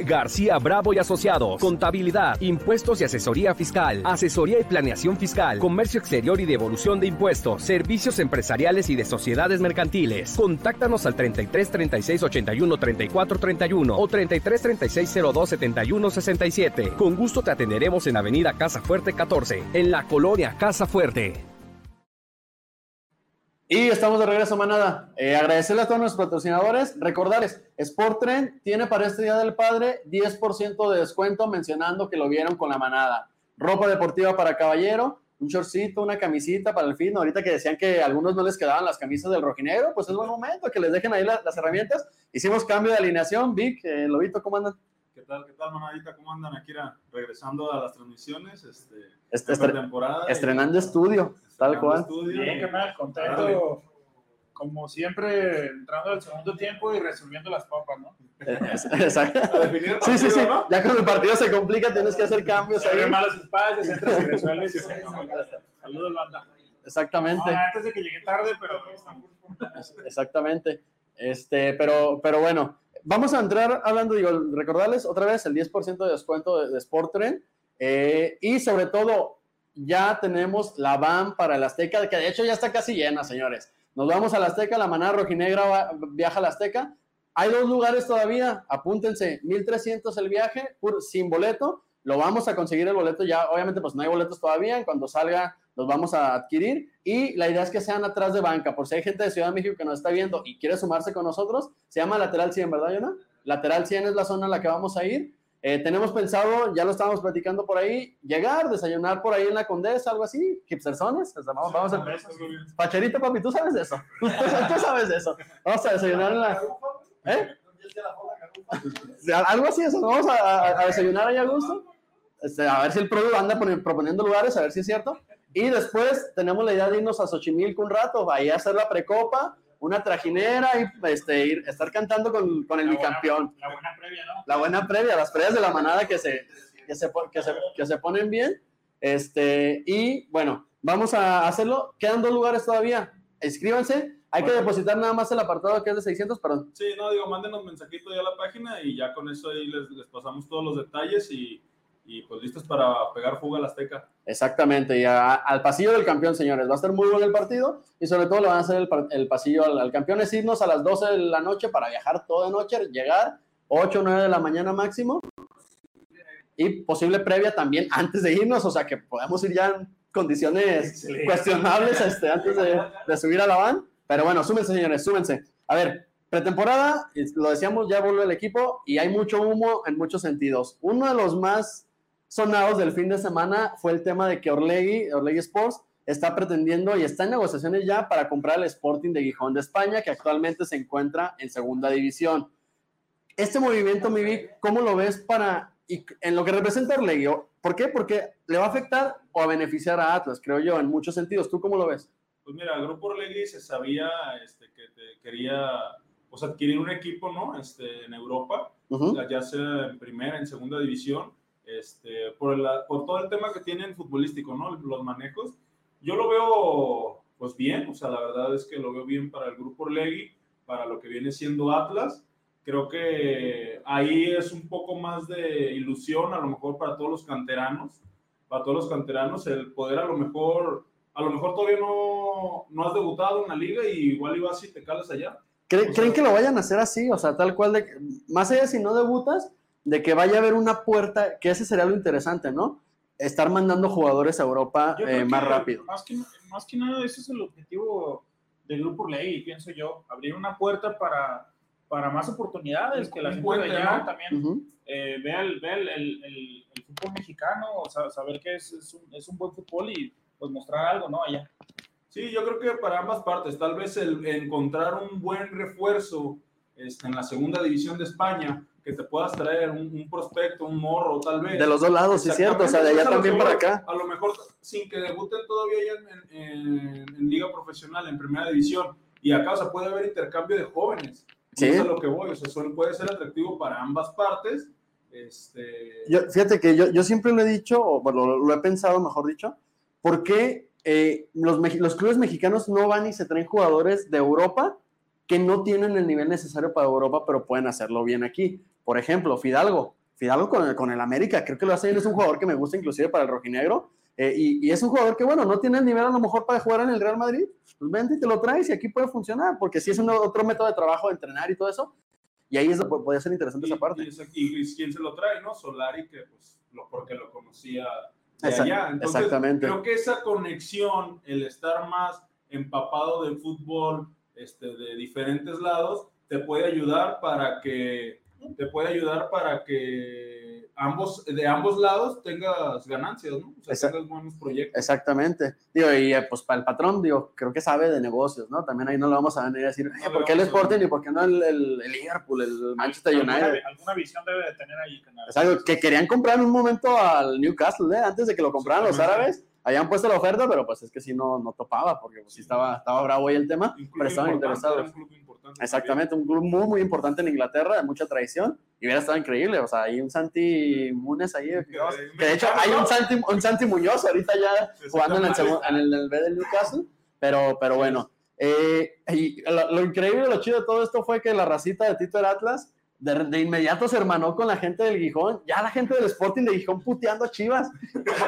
García Bravo y Asociados. Contabilidad, impuestos y asesoría fiscal. Asesoría y planeación fiscal. Comercio exterior y devolución de impuestos. Servicios empresariales y de sociedades mercantiles. Contáctanos al 33 36 81 34 31 o 33 36 02 71 67. Con gusto te atenderemos en Avenida Casa Fuerte 14, en la colonia Casa Fuerte. Y estamos de regreso, manada. Eh, agradecerle a todos nuestros patrocinadores. Recordarles, Sport Trend tiene para este Día del Padre 10% de descuento mencionando que lo vieron con la manada. Ropa deportiva para caballero, un shortcito, una camisita para el fin. Ahorita que decían que a algunos no les quedaban las camisas del rojinegro, pues es buen momento que les dejen ahí las herramientas. Hicimos cambio de alineación. Vic, eh, Lobito, ¿cómo andan? ¿Qué tal, qué tal, manadita? ¿Cómo andan aquí regresando a las transmisiones? Este, este temporada estrenando estudio. Tal cual. Bien, qué mal, contento. Como siempre, entrando al segundo tiempo y resolviendo las papas, ¿no? Exacto. Sí, sí, sí. Ya cuando el partido se complica, tienes que hacer cambios. Se ahí. malos espacios, entras y resuelves. Saludos, banda. Exactamente. antes de que llegue tarde, pero Exactamente. Este, pero, pero bueno, vamos a entrar hablando, digo, recordarles otra vez el 10% de descuento de, de. Eh, y sobre todo, ya tenemos la van para el Azteca, que de hecho ya está casi llena, señores. Nos vamos a la Azteca, la manada rojinegra viaja a la Azteca. Hay dos lugares todavía, apúntense, 1300 el viaje, sin boleto. Lo vamos a conseguir el boleto ya, obviamente pues no hay boletos todavía, cuando salga los vamos a adquirir y la idea es que sean atrás de banca, por si hay gente de Ciudad de México que nos está viendo y quiere sumarse con nosotros, se llama Lateral 100, ¿verdad, Yona? Lateral 100 es la zona en la que vamos a ir eh, tenemos pensado, ya lo estábamos platicando por ahí, llegar, desayunar por ahí en la Condesa, algo así, hipstersones. vamos, vamos a... Pacherito, papi, ¿tú sabes de eso? ¿Tú, sabes de eso? Vamos a desayunar en la... ¿Eh? Algo así, eso. Vamos a, desayunar ahí a gusto. Este, a ver si el producto anda proponiendo lugares, a ver si es cierto. Y después tenemos la idea de irnos a Xochimilco un rato, ahí a hacer la precopa una trajinera y este, ir, estar cantando con, con el bicampeón. La buena previa, ¿no? La buena previa, las previas de la manada que se, que se, que se, que se ponen bien. Este, y bueno, vamos a hacerlo. Quedan dos lugares todavía. Escríbanse. Hay que depositar nada más el apartado que es de 600, perdón. Sí, no, digo, mándenos mensajito ya a la página y ya con eso ahí les, les pasamos todos los detalles y y pues listos para pegar fuga al Azteca. Exactamente, y al pasillo del campeón, señores. Va a estar muy bueno el partido y sobre todo le van a hacer el, pasillo al, campeón. Es irnos a las 12 de la noche para viajar toda noche, llegar 8 o 9 de la mañana máximo y posible previa también antes de irnos, o sea que podemos ir ya en condiciones cuestionables este, antes de, de subir a la van. Pero bueno, súmense, señores, súmense. A ver, pretemporada, lo decíamos, ya vuelve el equipo y hay mucho humo en muchos sentidos. Uno de los más sonados del fin de semana fue el tema de que Orlegui, Orlegui Sports, está pretendiendo y está en negociaciones ya para comprar el Sporting de Gijón de España, que actualmente se encuentra en segunda división. Este movimiento, Mivi, ¿cómo lo ves para y en lo que representa Orlegui, ¿por qué? Porque le va a afectar o a beneficiar a Atlas, creo yo, en muchos sentidos. ¿Tú cómo lo ves? Pues mira, el grupo Orlegui se sabía este, que te quería pues, adquirir un equipo, ¿no? Este, en Europa, Ujú. ya sea en primera, en segunda división, este, por, la- por todo el tema que tienen futbolístico, ¿no? Los manejos. Yo lo veo, pues bien, o sea, la verdad es que lo veo bien para el grupo Orlegui, para lo que viene siendo Atlas. Creo que ahí es un poco más de ilusión, a lo mejor para todos los canteranos, para todos los canteranos, el poder a lo mejor, a lo mejor todavía no, no has debutado en la liga y igual ibas y te calas allá. ¿Creen, O creen sea- que lo vayan a hacer así? O sea, tal cual, de, más allá si no debutas, de que vaya a haber una puerta, que ese sería lo interesante, ¿no? Estar mandando jugadores a Europa eh, más que rápido. Más que, más que nada, ese es el objetivo del Grupo Ley, pienso yo, abrir una puerta para, para más oportunidades, que la gente puente, de allá ¿no? también Ujú. eh, vea, el, vea el, el- el- el fútbol mexicano, o sea, saber que es, es, un, es un buen fútbol y pues mostrar algo, ¿no? Allá. Sí, yo creo que para ambas partes, tal vez el encontrar un buen refuerzo este, en la segunda división de España, que te puedas traer un, un prospecto, un morro, tal vez. De los dos lados, sí cierto. O sea, de allá también eso para acá. A lo mejor sin que debuten todavía ya en, en- en liga profesional, en primera división. Y acá, o sea, puede haber intercambio de jóvenes. Sí. Eso es lo que voy. O sea, son- puede ser atractivo para ambas partes. Este, Yo, fíjate que yo, yo siempre lo he dicho, o bueno, lo, lo he pensado, mejor dicho, ¿por qué eh, los, los clubes mexicanos no van y se traen jugadores de Europa que no tienen el nivel necesario para Europa, pero pueden hacerlo bien aquí? Por ejemplo, Fidalgo. Fidalgo con el, con el América, creo que lo hace bien, es un jugador que me gusta inclusive para el rojinegro, eh, y, y es un jugador que, bueno, no tiene el nivel a lo mejor para jugar en el Real Madrid, pues vente y te lo traes y aquí puede funcionar, porque si es un otro método de trabajo, de entrenar y todo eso, y ahí es, puede ser interesante y, esa parte. y quién se lo trae, ¿no? Solari, que pues, lo, porque lo conocía de Exact- allá. Entonces, exactamente. creo que esa conexión, el estar más empapado del fútbol este, de diferentes lados, te puede ayudar para que te puede ayudar para que ambos de ambos lados tengas ganancias, ¿no? O sea, Exact- tengas buenos proyectos. Exactamente. Digo, y eh, pues para el patrón, digo, creo que sabe de negocios, ¿no? También ahí no le vamos a venir a decir, "Oye, le ¿por qué el Sporting y por qué no el, el- el Liverpool, el Manchester Alguna, United? alguna visión debe de tener ahí. Algo que querían comprar en un momento al Newcastle, ¿eh? Antes de que lo compraran los árabes. Habían puesto la oferta, pero pues es que sí no, no topaba, porque pues, sí estaba, estaba bravo ahí el tema, pero estaban interesados. Era importante Exactamente, un club muy, muy importante en Inglaterra, de mucha tradición, y hubiera estado increíble. O sea, hay un Santi Munes ahí, que, también. que de hecho hay un Santi, un Santi Muñoz ahorita ya jugando en el, en el, en el B del Newcastle, pero, pero bueno. eh, y lo, lo increíble, lo chido de todo esto fue que la racita de Tito el Atlas de, de inmediato se hermanó con la gente del Gijón, ya la gente del Sporting de Gijón puteando a Chivas.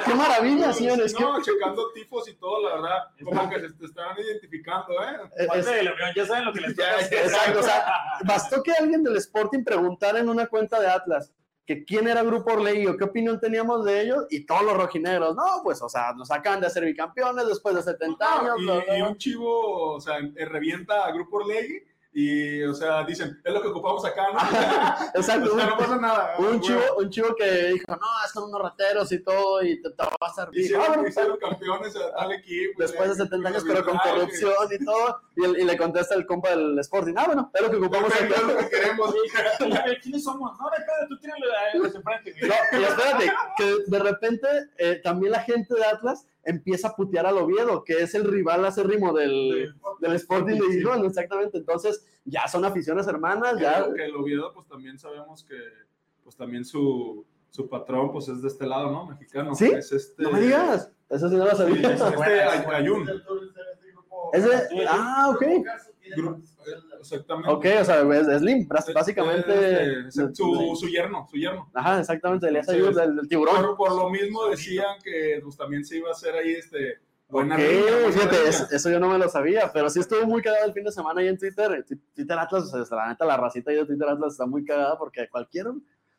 ¡Qué maravilla, señores! No, checando tifos y todo, la verdad, como que se te estaban identificando, ¿eh? es- la Unión, ya saben lo que les Ya. Exacto, o sea, bastó que alguien del Sporting preguntara en una cuenta de Atlas que quién era Grupo Orlegui o qué opinión teníamos de ellos y todos los rojinegros, no, pues, o sea, nos acaban de hacer bicampeones después de 70 años. y, bla, y bla. un chivo, o sea, eh, revienta a Grupo Orlegui y, o sea, dicen, es lo que ocupamos acá, ¿no? Exacto, o sea, no un, pasa nada. un güey. chivo, un chivo que dijo, no, son unos rateros y todo y te, te va a. Ah, Hicieron, bueno, hicieron campeones a tal equipo. después de ya, 70 años, pero con corrupción y todo, y, le contesta el compa del Sporting, ah, bueno, es lo que ocupamos Perfecto, es lo acá. que queremos. Oye, ¿Quiénes somos? No, de pedo, tú enfrente. No, y espérate, que de repente eh, también la gente de Atlas empieza a putear al Oviedo, que es el rival acérrimo del, del Sporting de Gijón, exactamente. Entonces, ya son aficiones hermanas, ya. Que, que el Oviedo, pues también sabemos que, pues también su, su patrón, pues es de este lado, ¿no? Mexicano. ¿Sí? Es este, No me digas, eso sí no lo Sí, sabía. es este Ay- Ayun. Es de- ah, ok. Eh, Exactamente. Ok, o sea, es, es Slim, bás- básicamente. Es, este, su, su yerno, su yerno. Ajá, exactamente, Elías Ayub es- del, del tiburón. Por, por lo mismo decían que pues, también se iba a hacer ahí este buena buena fíjate, eso, eso yo no me lo sabía, pero sí estuvo muy cagado el fin de semana ahí en Twitter. Twi- Twitter Atlas, o sea, la neta, la racita ahí de Twitter Atlas está muy cagada porque cualquier,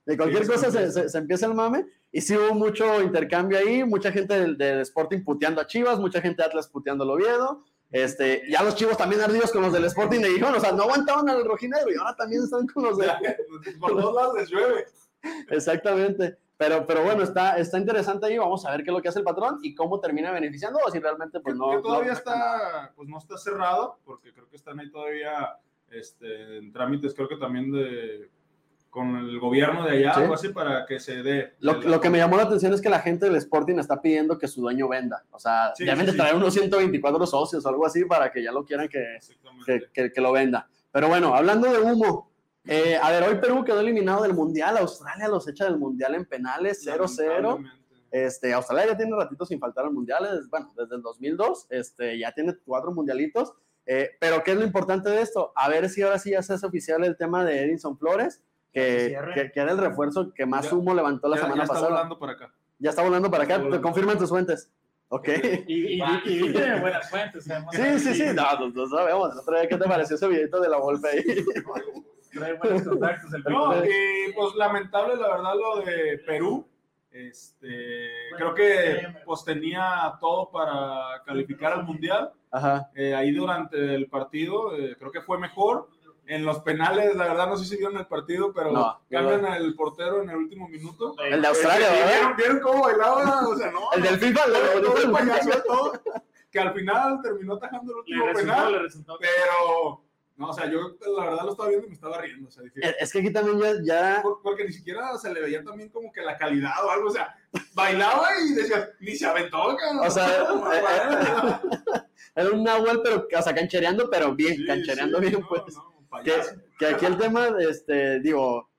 de cualquier Sí, cosa se, se- se empieza el mame. Y sí hubo mucho intercambio ahí, mucha gente del, del Sporting puteando a Chivas, mucha gente de Atlas puteando al Oviedo. Este, ya los chivos también ardidos con los del Sporting de Gijón, o sea, no aguantaban al rojinegro y ahora también están con los de, Por todos lados les llueve. Exactamente. Pero, pero bueno, está, está interesante ahí. Vamos a ver qué es lo que hace el patrón y cómo termina beneficiando o si realmente pues no. que todavía no- está, pues no está cerrado, porque creo que están ahí todavía este, en trámites, creo que también de, con el gobierno de allá, Sí. algo así, para que se dé. Lo, la- lo que me llamó la atención es que la gente del Sporting está pidiendo que su dueño venda. O sea, Sí, deben sí, traer unos 124 socios o algo así para que ya lo quieran que, que, que- que lo venda. Pero bueno, hablando de humo, eh, a ver, hoy Perú quedó eliminado del Mundial, Australia los echa del Mundial en penales 0-0. Lamentablemente. Este, Australia ya tiene ratito sin faltar al Mundial, es- bueno, desde el 2002, este, ya tiene cuatro mundialitos. eh, pero ¿qué es lo importante de esto? A ver si ahora sí ya se hace oficial el tema de Edinson Flores, que, que, que era el refuerzo que más Ya- humo levantó la Ya- semana ya está pasada. volando para acá. Ya está volando para acá, te confirman tus fuentes. Ok. Y, y, de buenas fuentes. sabemos Sí, sí, sí, no, no, no sabemos. Otra vez, ¿qué te pareció ese videito de la Volpe ahí? Trae buenos contactos el No, y pues lamentable la verdad lo de Perú. Este, creo que pues tenía todo para calificar al mundial. Ajá. Eh, ahí durante el partido eh, creo que fue mejor. En los penales, la verdad no sé si vieron el partido, pero No, cambian al portero en el último minuto. El de Australia, Eh, ¿verdad? ¿Vieron, vieron cómo bailaba? O sea, no. El del FIFA, el todo, del- todo el payaso, todo, que al final terminó atajando el Le último resultó, penal. le resultó. Pero, no, o sea, yo la verdad lo estaba viendo y me estaba riendo. O sea, dije, Eh, Es que aquí también ya, ya por- porque ni siquiera se le veía también como que la calidad o algo, o sea, bailaba y decía, ni se aventó, cabrón. O sea, eh, era un Nahuel, pero, o sea, canchereando, pero bien, Sí, canchereando sí, bien, no, pues. Que, que aquí el tema, este, digo,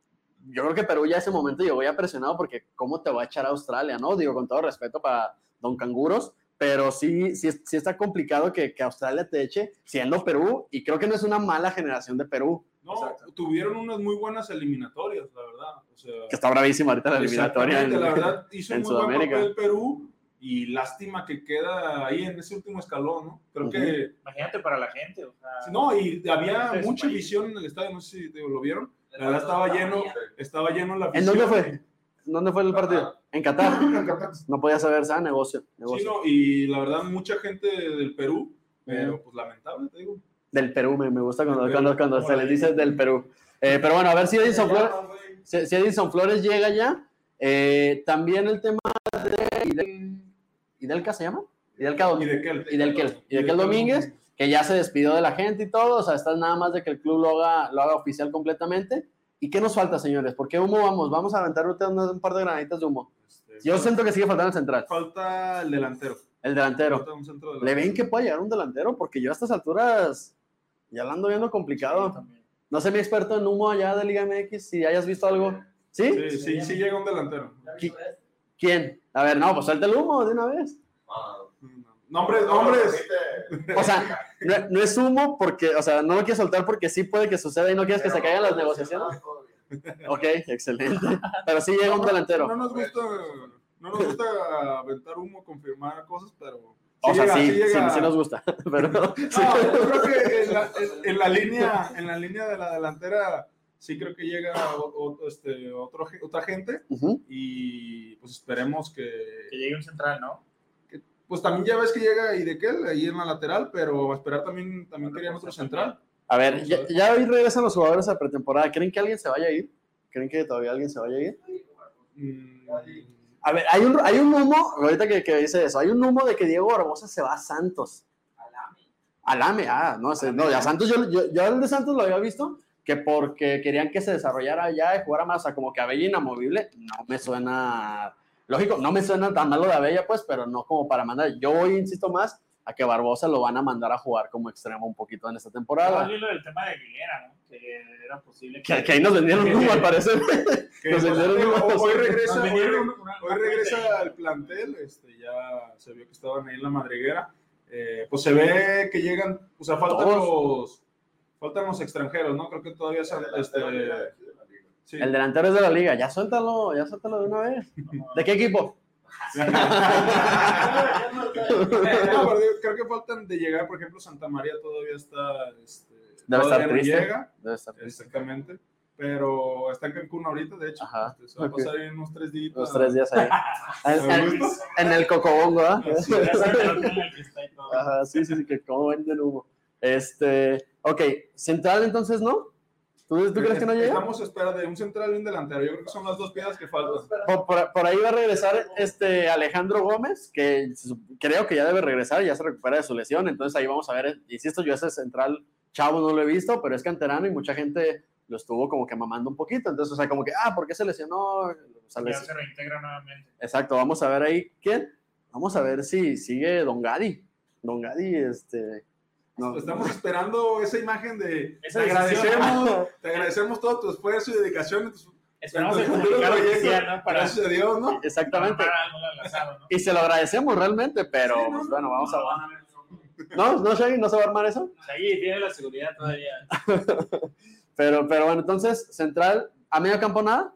yo creo que Perú ya ese momento llegó ya presionado porque cómo te va a echar a Australia, ¿no? Digo, con todo respeto para Don Canguros, pero sí, sí, sí está complicado que, que Australia te eche siendo Perú y creo que no es una mala generación de Perú, No, tuvieron unas muy buenas eliminatorias, la verdad. O sea, que está bravísima ahorita la eliminatoria. en- la verdad hizo en muy buen Sudamérica. papel Perú y lástima que queda ahí en ese último escalón, ¿no? Creo que Imagínate para la gente. O sea, no, y había Este es mucha país. visión en el estadio, no sé si te- lo vieron. La verdad estaba lleno, estaba lleno la ¿En afición. dónde fue? ¿En dónde fue el partido? En Qatar. No podía saber, ¿sabes? Negocio. Sí, negocio. no, y la verdad mucha gente del Perú, pero pues lamentable, te digo. Del Perú, me, me gusta cuando, cuando, cuando se les dice del Perú. Eh, pero bueno, a ver si Edison Flores, si, si Edison Flores llega ya. Eh, también el tema de Idelka se llama? Idelka Y Domínguez, de Kel. Y del Kel- y del Kel Domínguez. que ya se despidió de la gente y todo. O sea, está nada más de que el club lo haga, lo haga oficial completamente. ¿Y qué nos falta, señores? ¿Por qué humo vamos? Vamos a aventar un, un par de granaditas de humo. Este, Yo siento que sigue faltando el central, falta el delantero. el delantero. Falta un centro ¿Le ven que puede llegar un delantero? Porque yo a estas alturas ya la ando viendo complicado. No sé mi experto en humo allá de Liga MX, si hayas visto algo. ¿Sí? Sí, sí, sí llega un delantero. ¿Qui- ¿Quién? A ver, no, pues suelta el humo de una vez. Nombres, nombres. O sea, no, no es humo porque, o sea, no lo quieres soltar porque sí puede que suceda y no quieres que se caigan las negociaciones. Ok, excelente. Pero sí llega un No delantero. nos gusta, no nos gusta aventar humo, confirmar cosas, pero. O sea, llega, sí, sí, llega. sí nos gusta. Pero No, yo creo que en la, en- en la línea, en la línea de la delantera, sí creo que llega o- o- este, otro, otra gente y pues esperemos Que que. llegue un central, ¿no? Pues también ya ves que llega Idekel ahí en la lateral, pero a esperar también, también querían otro central. A ver, ya, ya hoy regresan los jugadores a pretemporada. ¿Creen que alguien se vaya a ir? ¿Creen que todavía alguien se vaya a ir? Mm, A ver, hay un, hay un humo, ahorita que, que dice eso, hay un humo de que Diego Barbosa se va a Santos. Alame, ah, no sé, no, ya Santos, yo, yo, yo el de Santos lo había visto, que porque querían que se desarrollara allá y jugara más, o sea, como que Abella inamovible, no me suena, lógico, no me suena tan malo de Abella, pues, pero no como para mandar. Yo hoy insisto más a que Barbosa lo van a mandar a jugar como extremo un poquito en esta temporada. También lo del tema de Aguilera, ¿no? Que era posible Que, que ahí nos vendieron un humo, al parecer. que, Nos vendieron hoy, unos- hoy regresa, hoy, hoy regresa al plantel, este, ya se vio que estaban ahí en la madriguera. Eh, pues se ve que llegan, o sea, faltan los, faltan los extranjeros, ¿no? Creo que todavía son, este, sí. El delantero es de la liga, ya suéltalo, ya suéltalo de una vez. ¿De qué equipo? No, creo que faltan de llegar, por ejemplo, Santa María todavía está, este, Debe todavía estar no triste. llega, Debe estar triste. exactamente, pero está en Cancún ahorita, de hecho, Ajá, este, se va a pasar ahí unos tres días. Los tres días ahí. En, ¿A en- en el cocobongo, ¿ah? En sí, sí, sí, que cómo venden humo. Este, ok, central entonces no. ¿Tú, tú crees que no llega? Estamos a espera de un central y un delantero. Yo creo que son las dos piezas que faltan. Por, por- por ahí va a regresar este Alejandro Gómez, que creo que ya debe regresar, ya se recupera de su lesión. Entonces ahí vamos a ver, insisto, yo ese central chavo no lo he visto, pero es canterano y mucha gente lo estuvo como que mamando un poquito. Entonces, o sea, como que, ah, ¿por qué se lesionó? O sea, Ya les- se reintegra nuevamente. Exacto, vamos a ver ahí quién. Vamos a ver si sigue Don Gadi. Don Gadi, este. No, Estamos esperando esa imagen de. Esa te agradecemos, te agradecemos todo tu esfuerzo y dedicación. Esperamos el comunicado oficial, ¿no? Para, Gracias a Dios, ¿no? Exactamente. Y se lo agradecemos realmente, pero Sí, no, pues, no, bueno, vamos a No, ver. van a ver, no. Shaggy, no se va a armar eso. Pues ahí tiene la seguridad todavía. Pero, pero bueno, entonces, central, a medio campo nada.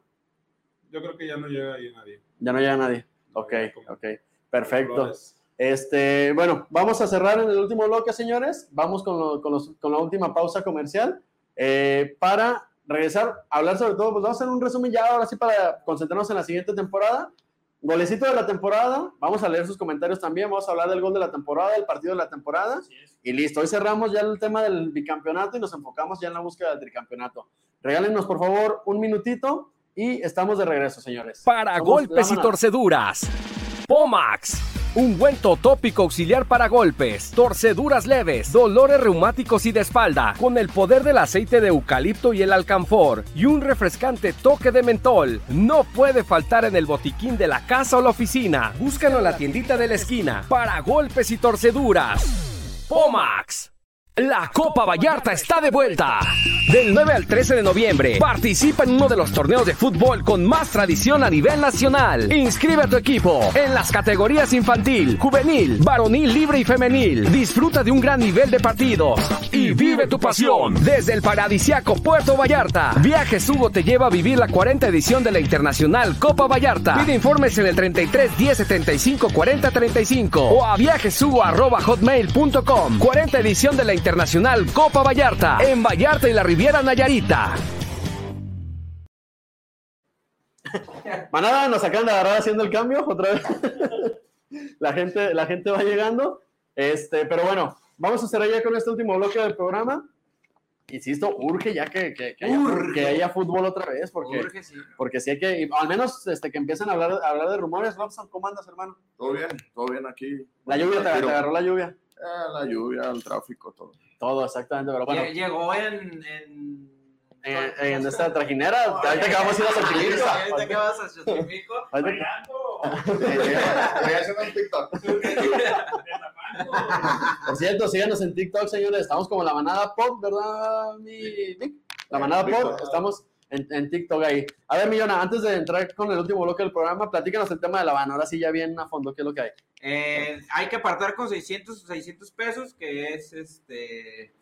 Yo creo que ya no llega ahí nadie. Ya no llega nadie. Ok, ok. Perfecto. Flores. Este, bueno, vamos a cerrar en el último bloque, señores. Vamos con, lo- con los- con la última pausa comercial eh, para regresar a hablar sobre todo. Pues vamos a hacer un resumen ya ahora sí para concentrarnos en la siguiente temporada. Golecito de la temporada. Vamos a leer sus comentarios también. Vamos a hablar del gol de la temporada, del partido de la temporada. Y listo, hoy cerramos ya el tema del bicampeonato y nos enfocamos ya en la búsqueda del tricampeonato. Regálenos, por favor, un minutito y estamos de regreso, señores. Para Somos golpes y torceduras. Pomax. Un buen tópico auxiliar para golpes, torceduras leves, dolores reumáticos y de espalda, con el poder del aceite de eucalipto y el alcanfor, y un refrescante toque de mentol. No puede faltar en el botiquín de la casa o la oficina. Búscalo en la tiendita de la esquina. Para golpes y torceduras. Pomax. La Copa Vallarta está de vuelta. Del 9 al 13 de noviembre, participa en uno de los torneos de fútbol con más tradición a nivel nacional. Inscribe a tu equipo en las categorías infantil, juvenil, varonil, libre y femenil. Disfruta de un gran nivel de partidos y vive tu pasión desde el paradisiaco Puerto Vallarta. Viajes Hugo te lleva a vivir la 40 edición de la Internacional Copa Vallarta. Pide informes en el 33 10 75 40 35 o a viajeshugo@hotmail.com. 40 edición de la Internacional Copa Vallarta en Vallarta y la Riviera Nayarita. Manada, nos acaban de agarrar haciendo el cambio otra vez. la, gente, la gente va llegando. Este, pero bueno, vamos a cerrar ya con este último bloque del programa. Insisto, urge ya que, que, que haya, Urge. que haya fútbol otra vez, porque, Urge, sí. porque sí hay que, al menos este, que empiecen a hablar, a hablar de rumores. Robson, ¿cómo andas, hermano? Todo bien, todo bien aquí. La lluvia, te, agarró la lluvia. Eh, la lluvia, el tráfico, todo. Todo, exactamente, pero bueno. Lle- Llegó en. en... En, en esta trajinera, ahorita que vamos a ir a Xochimilco. Ahorita que vas a Xochimilco. Ahorita que- Bailando. Voy haciendo un TikTok. Por cierto, síganos en TikTok, señores. Estamos como la manada pop, ¿verdad, mi Vic? La manada pop, estamos en, en TikTok ahí. A ver, Millona, antes de entrar con el último bloque del programa, platícanos el tema de la van. Ahora sí, ya bien a fondo, ¿qué es lo que hay? Eh, hay que apartar con 600 o 600 pesos, que es este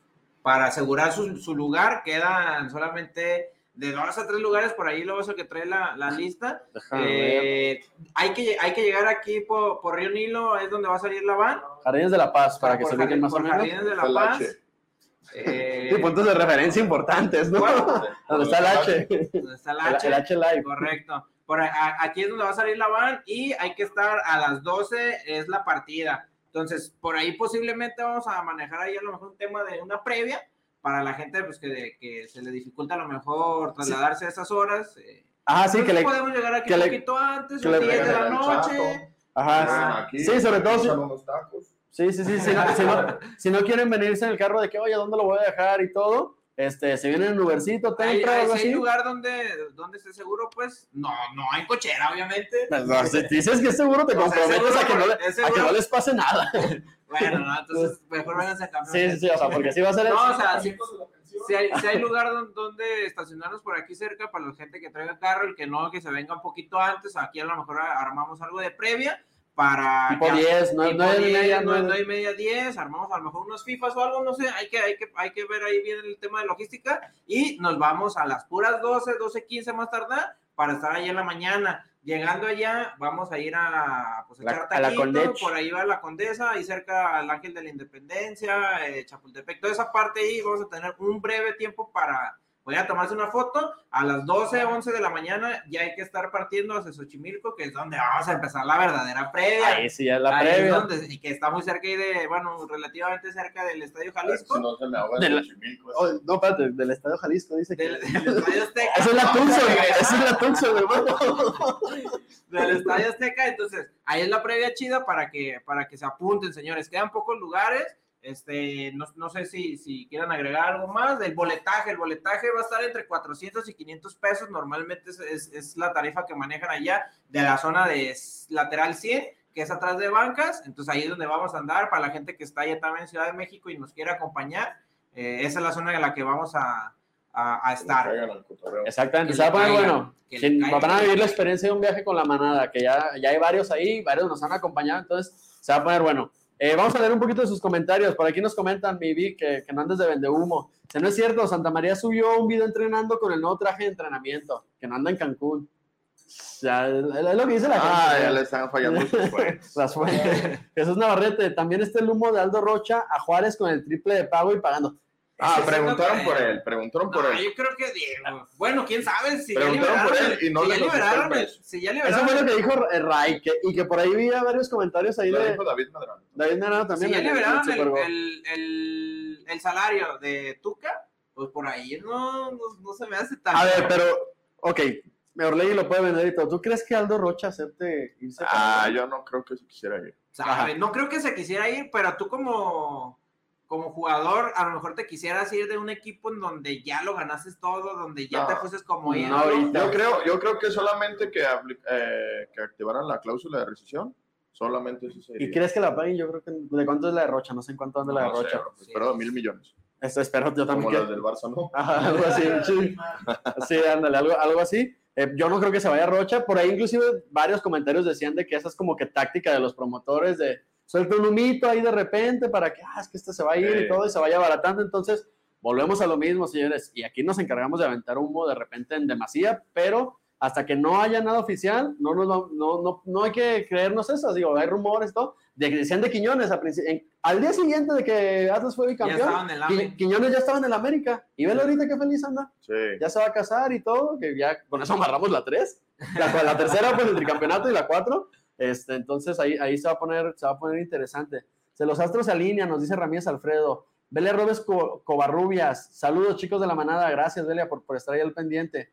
para asegurar su, su lugar. Quedan solamente de dos a tres lugares, por ahí luego es el que trae la, la lista. Eh, hay, que, hay que llegar aquí por, por Río Nilo, es donde va a salir la van. Jardines de la Paz, para que por se ubiquen más o menos. Jardines de la Paz. Eh, Sí, puntos de referencia importantes, ¿no? Bueno, Donde está el H. donde está el El, H. el H Live. Correcto. Por aquí es donde va a salir la van y hay que estar a las 12, es la partida. Entonces, por ahí posiblemente vamos a manejar ahí a lo mejor un tema de una previa para la gente pues, que, que se le dificulta a lo mejor trasladarse a esas horas. eh. Ajá, sí, que le. podemos llegar aquí un le- poquito antes, le 10 de la el noche. chato. Ajá. Aquí, Sí, sobre todo unos tacos. Sí, sí, sí. Si no, si, no, si no quieren venirse en el carro de que, oye, ¿dónde lo voy a dejar y todo? Este, se vienen en Ubercito, Hay, Tempra, hay- algo si hay lugar donde, donde esté seguro, pues no, no hay cochera, obviamente. No, si dices que es seguro, te comprometes seguro, a, que no le- es a que seguro. no les pase nada. Bueno, no, entonces mejor váyanse a cambiar. Sí, sí, sí, o sea, porque si va a ser el- No, o sea, si, si hay, si hay lugar don- donde estacionarnos por aquí cerca para la gente que traiga carro, el que no, que se venga un poquito antes, aquí a lo mejor armamos algo de previa para... tipo que- 10, no, tipo no, 10, media, nueve- no, nueve y media, 10, armamos a lo mejor unos FIFAs o algo, no sé, hay que, hay que, hay que ver ahí bien el tema de logística y nos vamos a las puras 12, 12, 15 más tardar para estar allá en la mañana. Llegando allá, vamos a ir a, pues, a La- echar a la Condech. por ahí va la Condesa, ahí cerca al Ángel de la Independencia, eh, Chapultepec, toda esa parte ahí, vamos a tener un breve tiempo para, voy a tomarse una foto, a las 12, 11 de la mañana ya hay que estar partiendo hacia Xochimilco, que es donde vamos a empezar la verdadera previa. Ahí sí, ya la Ahí es previa. donde- y que está muy cerca ahí de, bueno, relativamente cerca del Estadio Jalisco, Si no se me ahoga De el la- Xochimilco. Oh, no, espérate, del Estadio Jalisco dice que. del, del Estadio Azteca. Esa es la Tucson, esa es la hermano. del Estadio Azteca, entonces ahí es la previa chida para que, para que se apunten, señores. Quedan pocos lugares. Este, no, no sé si, si quieran agregar algo más. El boletaje, el boletaje va a estar entre 400 y 500 pesos. Normalmente es, es- es la tarifa que manejan allá de la zona de lateral 100, que es atrás de bancas. Entonces ahí es donde vamos a andar para la gente que está allá también en Ciudad de México y nos quiere acompañar. eh, esa es la zona en la que vamos a, a- a estar. Exactamente, Que se va a poner caigan, bueno. van a vivir la experiencia de un viaje con la manada, que ya, ya hay varios ahí, varios nos han acompañado, entonces se va a poner bueno. Eh, vamos a leer un poquito de sus comentarios. Por aquí nos comentan, mi Vic, que, que no andes de vende humo. Si no es cierto, Santa María subió un video entrenando con el nuevo traje de entrenamiento, que no anda en Cancún. Ya, es es lo que dice la Ah, gente. ya le están fallando fuentes. Las fuentes. Jesús Navarrete, también está el humo de Aldo Rocha a Juárez con el triple de pago y pagando. Ah, preguntaron por él, preguntaron por No, él. yo creo que Diego. Bueno, quién sabe si ya Preguntaron liberaron, por él y no si le ya liberaron, el- si ya Eso liberaron, fue lo que dijo eh, Ray, que, y que por ahí vi varios comentarios ahí Lo de dijo David Medrano. David Medrano si también. ya en el liberaron el, el, el, el salario de Tuca, pues por ahí no, no, no se me hace tan. A ver, pero, ok, Orlegui lo puede vender y todo. ¿Tú crees que Aldo Rocha acepte irse? Ah, yo no creo que se quisiera ir. Sabe, No creo que se quisiera ir, pero tú como, como jugador, a lo mejor te quisieras ir de un equipo en donde ya lo ganaste todo, donde ya No. te fuiste como No, ídolo. ahorita. Yo creo, yo creo que solamente que, eh, que activaran la cláusula de rescisión, solamente eso sería. ¿Y crees que la paguen? Yo creo que. ¿De cuánto es la de Rocha? No sé en cuánto anda la de No sé, Rocha. bro, espero mil millones. Esto espero yo también. Como que- las del Barça, ¿no? Ajá, algo así, sí. Sí, ándale, algo, algo así. Eh, yo no creo que se vaya Rocha. Por ahí, inclusive, varios comentarios decían de que esa es como que táctica de los promotores de suelta un humito ahí de repente para que, ah, es que este se va a ir y todo y se vaya abaratando. Entonces, volvemos a lo mismo, señores. Y aquí nos encargamos de aventar humo de repente en demasía, pero hasta que no haya nada oficial, no, nos va- no, no, no hay que creernos eso. Digo, hay rumores, todo, de que decían de Quiñones a princi- en- al día siguiente de que Atlas fue Ya bicampeón. estaban en el Qui-. Quiñones ya estaba en el América. Y velo ahorita qué feliz anda Sí. ya se va a casar y todo, que ya con eso amarramos la 3. La, la tercera, pues el tricampeonato y la 4. Este, entonces ahí, ahí se, va a poner, se va a poner interesante. Se los astros se alinean, nos dice Ramírez Alfredo. Belia Robes Co- Covarrubias. Saludos, chicos de la manada. Gracias, Belia, por, por estar ahí al pendiente.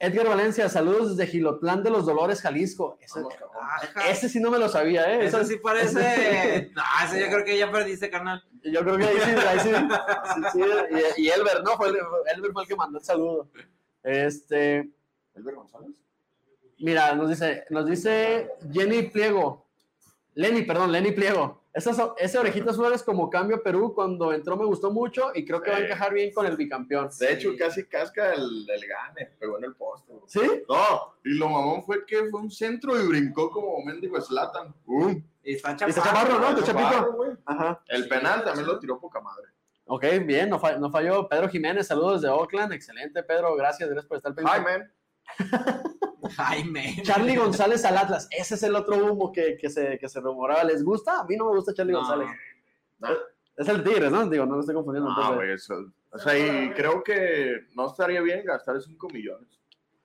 Edgar Valencia, saludos desde Gilotlán de los Dolores, Jalisco. Ese. Ajá. ese sí no me lo sabía, ¿eh? Eso Ese- sí parece. No, ese yo creo que ya perdiste, carnal. Yo creo que ahí sí, ahí sí. sí, sí, y, y Elber, ¿no? Fue el, Elber fue el que mandó el saludo. Este, ¿Elber González? Mira, nos dice, nos dice Jenny Pliego. Lenny, perdón, Lenny Pliego. Esas, ese Orejitas Flores como cambio a Perú cuando entró me gustó mucho y creo que va a encajar bien con el bicampeón. De hecho, casi casca el, el gane, pegó en el poste. ¿Sí? No, y lo mamón fue que fue un centro y brincó como mendigo Slatan. ¡Bum! Y está Y está chaparro. chaparro, ¿no? Está Chaparro, chapito. Ajá. El penal también lo tiró poca madre. Ok, bien, no, fa- no falló. Pedro Jiménez, saludos desde Oakland. Excelente, Pedro. Gracias, gracias por estar Hi, pendiente. man. Man. Charlie González al Atlas. Ese es el otro humo que, que, se, que se rumoraba. ¿Les gusta? A mí no me gusta Charlie No. González. No, Es el Tigres, ¿no? Digo, no lo estoy confundiendo. no, güey, eso. O sea, y creo que no estaría bien gastar 5 millones.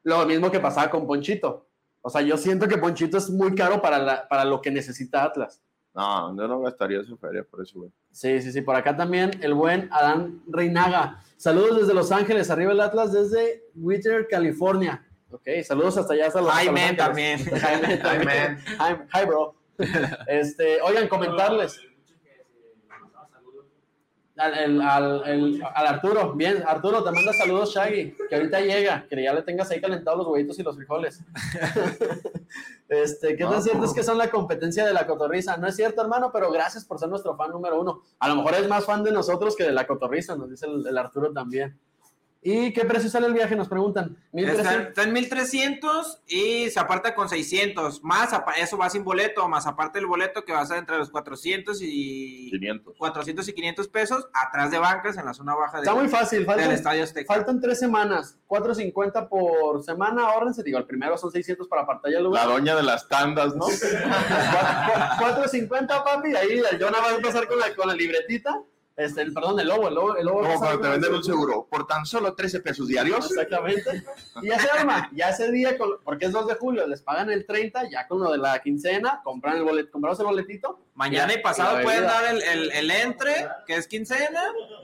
Lo mismo que pasaba con Ponchito. O sea, yo siento que Ponchito es muy caro para, la- para lo que necesita Atlas. No, yo no gastaría esa feria por eso, güey. Sí, sí, sí. Por acá también el buen Adán Reinaga. Saludos desde Los Ángeles, arriba el Atlas desde Whittier, California. Ok, saludos hasta allá, hasta Jaime Ángeles. también. Jaime también. Jaime, hi, bro. Este, oigan, comentarles. Al, el- al- el- al Arturo, bien, Arturo, te manda saludos, Shaggy, que ahorita llega, que ya le tengas ahí calentados los huevitos y los frijoles. este, ¿qué tan Ah, cierto es que son la competencia de la cotorriza? No es cierto, hermano, pero gracias por ser nuestro fan número uno. A lo mejor es más fan de nosotros que de la cotorriza, nos dice el, el Arturo también. ¿Y qué precio sale el viaje? Nos preguntan. Está, 1300. está en 1300 y se aparta con 600. Más, eso va sin boleto, más aparte el boleto que va a ser entre los 400 y 500. 400 y 500 pesos atrás de bancas en la zona baja de- Está muy fácil, del faltan, Estadio Azteca. faltan tres semanas, 4.50 por semana, ahorrense, digo, el primero son 600 para apartar ya el La lugar. doña de las tandas, ¿no? 4.50, papi, ahí yo nada más voy a pasar con la, con la libretita, este, el, perdón, el lobo, el lobo, el lobo Como cuando te venden un seguro. Por tan solo 13 pesos diarios. Exactamente. Y ya se arma, ya ese día, con- porque es 2 de julio, les pagan el 30, ya con lo de la quincena, compran el boleto, compramos el boletito, Mañana Y pasado pueden dar el, el, el entre, que es quincena,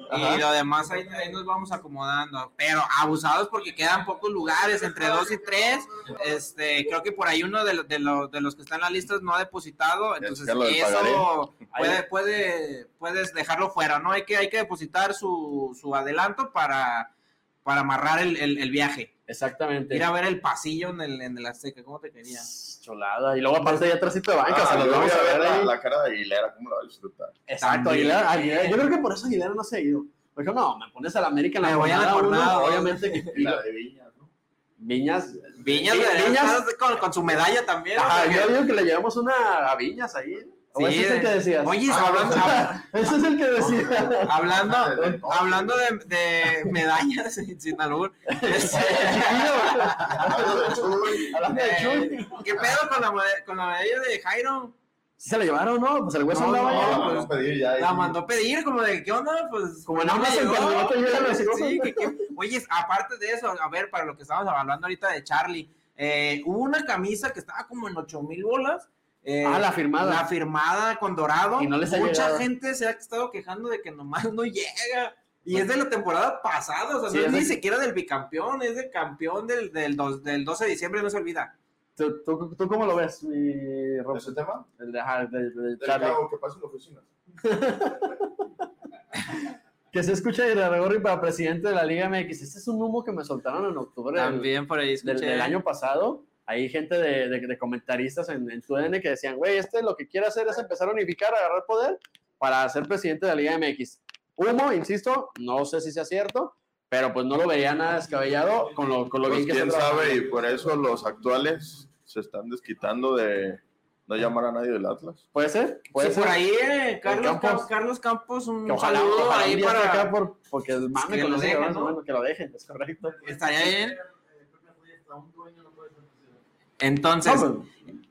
Ajá. y lo demás ahí, ahí nos vamos acomodando. Pero abusados porque quedan pocos lugares, entre dos y tres. Este, creo que por ahí uno de, de, lo- de los que están en la lista no ha depositado, entonces eso puede, puede, puedes dejarlo fuera, ¿no? Hay que, hay que depositar su, su adelanto para, para amarrar el, el- el viaje. Exactamente. Ir a ver el pasillo en el, en el Azteca, ¿cómo te quería? Chulada. Y luego aparte ya atrásito de banca, Ah, se los yo vamos a ver la, ahí. la cara de Aguilera, cómo la va a disfrutar. Exacto. Aguilera, Aguilera. Yo creo que por eso Aguilera no se ha ido. Por ejemplo, no, me pones a la América en la Me voy a la jornada uno, obviamente que Y la de Viñas, ¿no? Viñas. Viñas, Viñas. con, con su medalla también. Ajá, yo digo que le llevamos una a Viñas ahí. Sí, ese es el que decías. Oye, Ah, hablando, hab- ese es el que decía. hablando, Ah, hablando de, de medallas sin, albur, este, eh, ¿qué pedo con la, con la medalla de Jairo? ¿Sí se la llevaron, ¿no? Pues el hueso No, andaba no, ya. la pues, mandó a pedir ya. La mandó pedir, como de, ¿qué onda? Pues, Como en no me Amazon, llegó. Sí, que- que- Oye, aparte de eso, a ver, para lo que estábamos hablando ahorita de Charlie, eh, hubo una camisa que estaba como en 8 mil bolas. Eh, Ah, la firmada. La firmada con dorado. Y no les ha Mucha gente se ha estado quejando de que nomás no llega. Y es de la temporada pasada, o sea, Sí, no es ni siquiera del bicampeón, es del campeón del, del, dos- del 12 de diciembre, no se olvida. ¿Tú, tú, tú cómo lo ves, mi Rob? ¿Ese tema? El de, ajá, de- de Del Charlie. cabo que pasa en la oficina. Que se escucha de Gregorri para presidente de la Liga MX. Este es un humo que me soltaron en octubre del, por ahí del, del año pasado. Hay gente de, de- de comentaristas en, en TUDN que decían, güey, este lo que quiere hacer es empezar a unificar, agarrar poder para ser presidente de la Liga MX. Humo, insisto, no sé si sea cierto, pero pues no lo veía nada descabellado con lo, con lo Pues bien que quién está sabe, y por eso los actuales se están desquitando de no llamar a nadie del Atlas. ¿Puede ser? ¿Puede Sí, ser? por ahí, eh, Carlos, Campos. Carlos Campos, un Que ojalá, saludo ojalá ahí para... acá por- porque el mame que con lo dejen, ¿no? bueno, que lo dejen, es correcto. Estaría bien. Entonces, pues,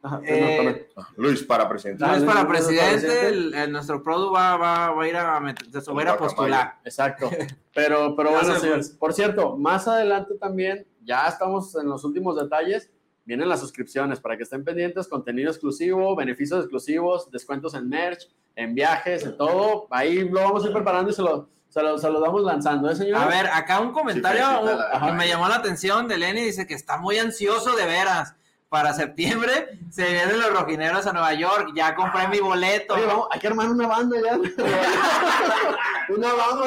ajá, eh. Ah, Luis para presidente. Ah, Luis Luis para presidente, el, el- nuestro produ va, va, va a ir a, se va a ir a postular. Exacto. Pero, pero bueno, se señores. Por cierto, más adelante también, ya estamos en los últimos detalles. Vienen las suscripciones para que estén pendientes, contenido exclusivo, beneficios exclusivos, descuentos en merch, en viajes, en todo. Ahí lo vamos a ir preparando y se lo, se lo, se lo vamos lanzando, ¿eh, señor? A ver, acá un comentario Sí, felicita me llamó la atención de Lenny, dice que está muy ansioso de veras. Para septiembre se vienen los rojineros a Nueva York, ya compré mi boleto. Oye, vamos, hay que armar una banda ya. una banda,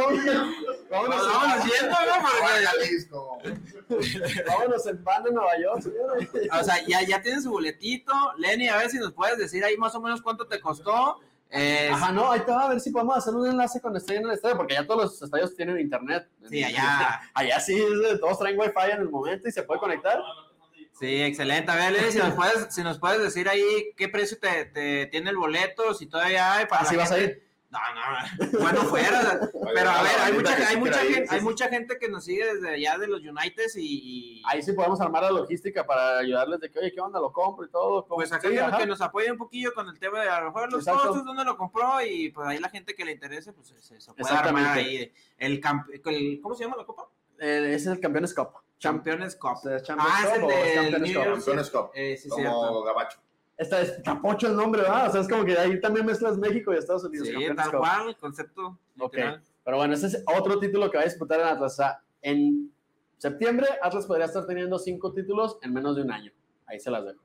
Vámonos, vamos haciendo, ¿no? Porque- vámonos en banda a Nueva York, señores. O sea, ya, ya tienen su boletito. Lenny, a ver si nos puedes decir ahí más o menos cuánto te costó. Eh, Ajá, no, ahí te va a ver si podemos hacer un enlace con Estrella en el estadio, porque ya todos los estadios tienen internet. Sí, allá. Allá sí, de- todos traen wifi en el momento y se puede conectar. Sí, excelente. A ver, si nos puedes, si nos puedes decir ahí qué precio te, te tiene el boleto, si todavía hay para Así la vas a ir. No, no, bueno fuera. Pero a ver, hay mucha, hay mucha gente, hay mucha gente que nos sigue desde allá de los Uniteds y, y Ahí sí podemos armar la logística para ayudarles de que, oye, ¿qué onda? Lo compro y todo. Pues acá Sí, que, nos apoye un poquillo con el tema de a lo mejor los Exacto. costos, dónde lo compró y pues ahí la gente que le interese, pues se, se puede armar ahí. El, el- ¿Cómo se llama la copa? Eh, ese es el Campeones Cup. Champions Cup. ¿Es Champions Ah, es el de Campeones New Cup? York. Campeones Cup. Eh, sí, Como cierto. Gabacho. Esta es Capocho el nombre, ¿verdad? O sea, es como que ahí también mezclas México y Estados Unidos. Sí, tal Cup. cual, el concepto. Ok. literal. Pero bueno, ese es otro título que va a disputar en Atlas. O sea, en septiembre, Atlas podría estar teniendo cinco títulos en menos de un año. Ahí se las dejo. A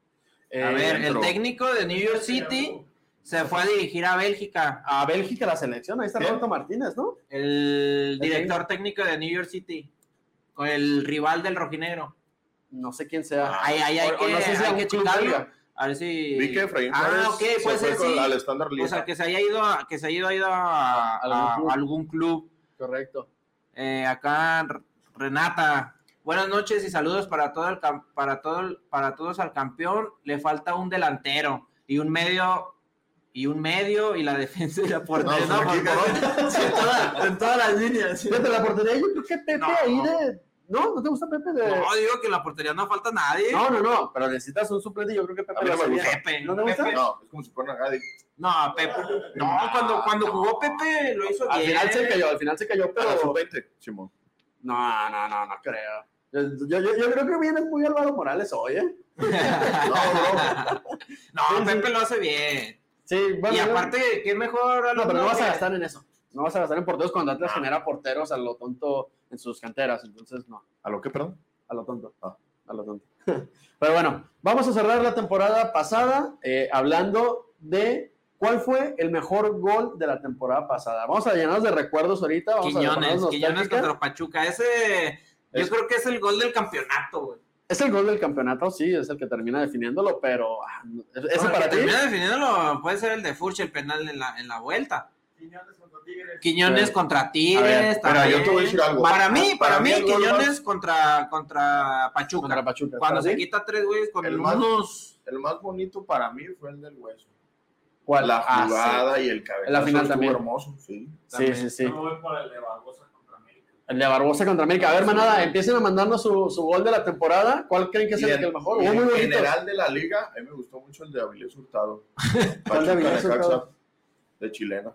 Eh, ver, el técnico de New York City se fue a dirigir a Bélgica. A Bélgica la selección, ahí está Bien. Roberto Martínez, ¿no? El director técnico de New York City. Con el rival del rojinegro. No sé quién sea. Ahí, ahí hay O- o que, no sé si hay que checarlo. A ver si. Vi que Efraín Ah, Flores ok, se puede fue ser, con- sí. al estándar O sea, que se haya ido a, que se haya ido, a, Algún a- club. a algún club. Correcto. Eh, acá Renata. Buenas noches y saludos para todo el cam- para todo el- para todos al campeón. Le falta un delantero y un medio y un medio y la defensa y la portería. No, No, pues no. sí, en, toda- en todas las líneas. sí. La portería, yo creo que Pepe No. ahí de. ¿No? ¿No te gusta Pepe de.? No, digo que en la portería no falta nadie. No, no, no, pero necesitas un suplente. Yo creo que Pepe A mí lo no. Pepe, ¿No te gusta? Pepe. No, es como si fuera una Gadi. No, Pepe. No, cuando, cuando jugó Pepe lo hizo Al bien. final se cayó, al final se cayó, Pero pero. sub-20, Simón. No, no, no, no creo. Yo, yo, yo, yo creo que viene muy Álvaro Morales hoy, ¿eh? No. No, sí. Pepe lo hace bien. Sí, bueno. y aparte, ¿qué mejor? No, pero no vas a gastar en eso. No vas a gastar en porteros cuando Atlas genera porteros a lo tonto en sus canteras. Entonces, no, ¿A lo que, perdón? a lo tonto. Ah. A lo tonto. Pero bueno, vamos a cerrar la temporada pasada eh, hablando de cuál fue el mejor gol de la temporada pasada. Vamos a llenarnos de recuerdos ahorita. Vamos Quiñones, Quiñones contra Pachuca. Ese, yo Es- creo que es el gol del campeonato, güey. Es el gol del campeonato, sí, es el que termina definiéndolo, pero ah, ese Bueno, para que ti. termina definiéndolo, puede ser el de Furch, el penal en la, en la vuelta. Quiñones Sí. contra Tigres. Mira, también. yo te voy a decir algo. Para mí, para, mí, el Quiñones más- contra, contra Pachuca. Contra Pachuca. Cuando ¿Para se quita tres güeyes con El más- unos. El más bonito para mí fue el del hueso. ¿Cuál? La Ah, sí. jugada y el cabezazo. La final también. hermoso, sí. Sí, sí, sí. Yo me voy por el de Barbosa contra América. El de Barbosa contra América. A ver, manada, empiecen a mandarnos su, su gol de la temporada. ¿Cuál creen que es el, el mejor? y Hubo muy en bonitos. general de la liga, a mí me gustó mucho el de Avilés Hurtado. ¿Cuál de Avilés Hurtado? De chilena.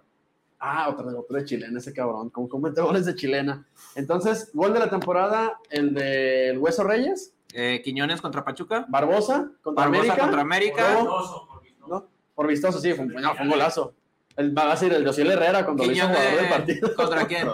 Ah, otro, otro de chilena, ese cabrón. Como comete goles de chilena. Entonces, gol de la temporada, el del Hueso Reyes, eh, Quiñones contra Pachuca. Barbosa contra Barbosa América. contra América. Luego, Vistoso, por vistoso. ¿no? Por vistoso, sí, fue, un- no, fue un golazo. El, va a ser el de Ociel Herrera cuando lo hizo Quiñones jugador del partido. contra quién?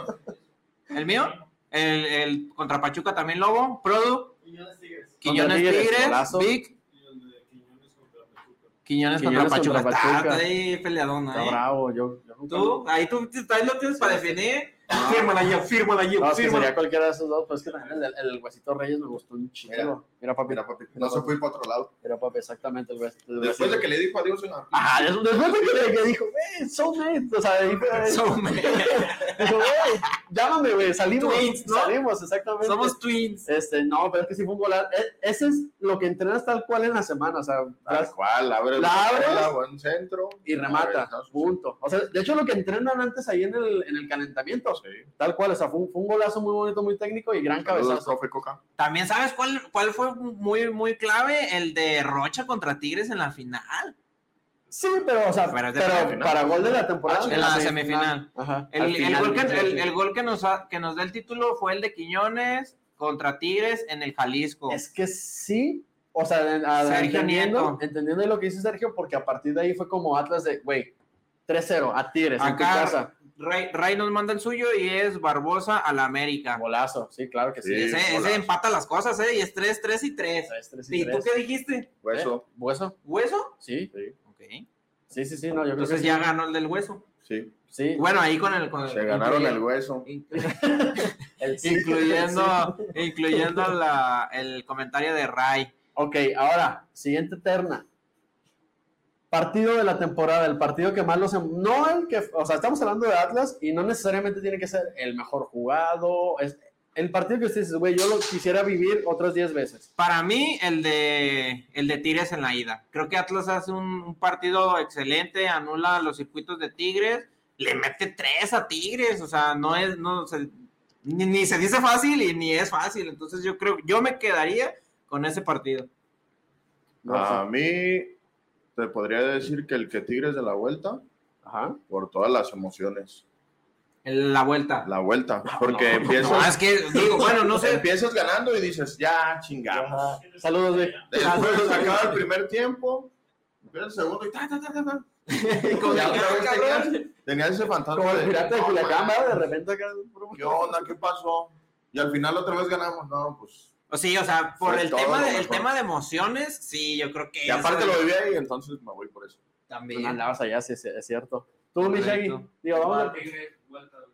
¿El mío? El, el contra Pachuca también Lobo. Produ. Quiñones Tigres, Tigres. golazo. Vic. Y el de Quiñones contra Pachuca. Quiñones, Quiñones contra Pachuca. contra Está- Pachuca. Está ahí peleadona, Está ¿eh? bravo, yo. yo nunca- Tú, ahí tú, tú ahí lo tienes para definir. Fírmala yo, fírmala yo, No, fírmala. sería cualquiera de esos dos, pero es que también el, el, Huesito Reyes me gustó un chingo. Mira, Mira. papi, Mira, papi, no se fue para otro lado. Mira, papi, exactamente el Huesito. el Después de que le dijo adiós en la... Ajá, des- después de que, le- que dijo, güey, soulmate, o sea, ahí fue- Somos- dijo, güey, llámame, güey, salimos, Twins, ¿no? salimos, exactamente. Somos twins. Este, no, pero es que sí fue un golazo. E- Ese es lo que entrenas tal cual en la semana, o sea, Tal cual, abre La abres la buen centro. y remata, punto. O sea, de hecho lo que entrenan antes ahí en el, en el calentamiento, Sí. tal cual, o sea, fue un, fue un golazo muy bonito, muy técnico y gran Saludos, cabezazo. profe Coca. También sabes cuál, cuál fue muy, muy clave, el de Rocha contra Tigres en la final. Sí, pero, o sea, Pero pero, para gol de la temporada. Ah, en la semifinal. Ajá. El, gol, que, el, sí. el gol que, nos, ha- que nos da el título fue el de Quiñones contra Tigres en el Jalisco. Es que sí, o sea, entendiendo, lo que dice Sergio, porque a partir de ahí fue como Atlas de, güey, 3-0 a Tigres en tu Acá casa. Ray, Ray nos manda el suyo y es Barbosa a la América. Golazo, sí, claro que sí. Sí. Ese, empata las cosas, ¿eh? Y es 3, 3 y 3. Tres, tres y ¿Y tú qué dijiste? Hueso. ¿Eh? ¿Hueso? ¿Hueso? Sí, Ok. sí, sí, sí, no, yo creo Entonces que ya sí. ganó el del hueso. Sí. Sí, Bueno, ahí con el. Con Se ganaron el hueso. el sí, Incluyendo, sí. incluyendo la, el comentario de Ray. Ok, ahora, siguiente terna. Partido de la temporada, el partido que más los... No el que... O sea, estamos hablando de Atlas y no necesariamente tiene que ser el mejor jugado. Es el partido que usted dice, güey, yo lo quisiera vivir otras 10 veces. Para mí, el de, el de Tigres en la ida. Creo que Atlas hace un, un partido excelente, anula los circuitos de Tigres, le mete tres a Tigres, o sea, no es, no se- ni, ni se dice fácil y ni es fácil. Entonces yo creo, yo me quedaría con ese partido. A mí te podría decir que el que Tigres de la vuelta, Ajá. por todas las emociones. La vuelta. La vuelta. Porque No, empiezas, es que digo, bueno, no sé. empiezas ganando y dices, ya chingamos. Saludos, güey. Después acaba el primer tiempo, empieza el segundo y ta, ta, ta, ta, ta. Ya tenías, tenías ese fantasma Como el de, pirata de "No, Culiacán. De repente acá... ¿Qué onda? ¿Qué pasó? Y al final otra vez ganamos. No, pues. O sí, o sea, por Fue el tema, de, el tema de emociones, sí, yo creo que Y aparte lo viví ahí, entonces me voy por eso. también. Andabas allá, sí, sí, es cierto. Tú, mi Shaggy, digo, vamos.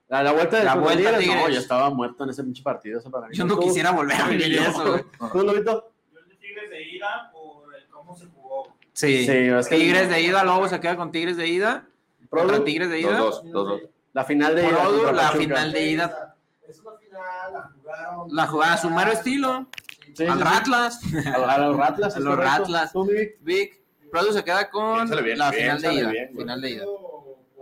La, la vuelta de La vuelta Tigres, No, yo estaba muerto en ese pinche partido. Eso para mí. Yo no Tú- quisiera volver a vivir eso, güey. ¿Tú, Lobito? Yo el de Tigres de ida por el cómo se jugó. Sí. Sí, es que- Tigres de ida, Lobo se queda con Tigres de ida. Contra Tigres de ida. Dos, los dos. La final de ida la final de ida. Es una la jugaron. La jugada a su mero estilo. Sí, al sí, sí. Ratlas. A, a los Ratlas. A los. Ratlas. Tú, Vic. Vic. Se queda con bien, la final de ida. bien, final de ida.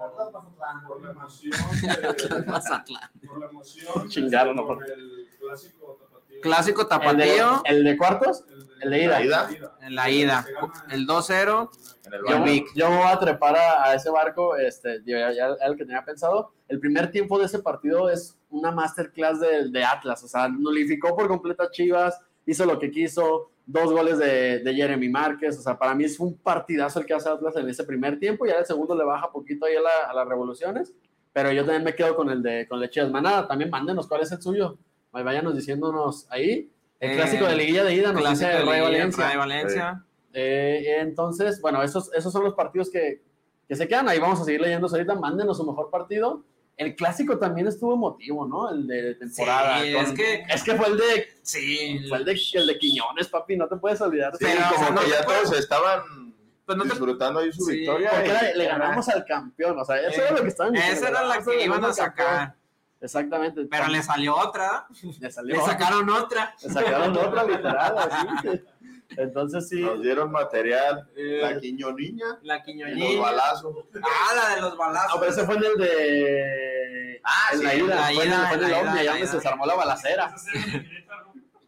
Atlas Mazatlán. Por la emoción. de- Mazatlán. Por la emoción. Chingaron, no, por el clásico tapatío. Clásico El de, tapatío el de cuartos. el de ida. ¿La ida? en la ida. El 2-0. En el Yo, yo me voy a trepar a, a ese barco, este, yo ya, el que tenía pensado. El primer tiempo de ese partido es una masterclass de, de Atlas, o sea, nulificó por completo a Chivas, hizo lo que quiso, dos goles de, de Jeremy Márquez, o sea, para mí es un partidazo el que hace Atlas en ese primer tiempo, ya el segundo le baja poquito ahí a, la- a las revoluciones, pero yo también me quedo con el de, con el Chivas. Manada, también mándenos cuál es el suyo, váyanos diciéndonos ahí. El Eh, clásico de liguilla de ida nos dice de Liguilla, Valencia. Valencia. Eh, entonces, bueno, esos, esos son los partidos que, que se quedan. Ahí vamos a seguir leyendo ahorita. Mándenos su mejor partido. El clásico también estuvo emotivo, ¿no? El de temporada. Sí, con- es que- es que fue el de, Sí. fue el de, el de Quiñones, papi. No te puedes olvidar. Sí, Pero, como o sea, no que ya puedes- todos estaban Pues no te- disfrutando ahí su Sí, victoria. Porque y- era- le ganamos al campeón. O sea, eso Eh, era lo que estaban diciendo. Esa era la que iban a sacar. Exactamente. Pero le salió otra. le salió. Le sacaron otra. le sacaron otra literal. así. Entonces sí. Nos dieron material. Eh, La quiñoniña La y los balazos. Ah, la de los balazos. No, pero ese fue en el de. Ah, en la sí, ida. la fue en el- ida, fue en el la donde ida. se desarmó la balacera.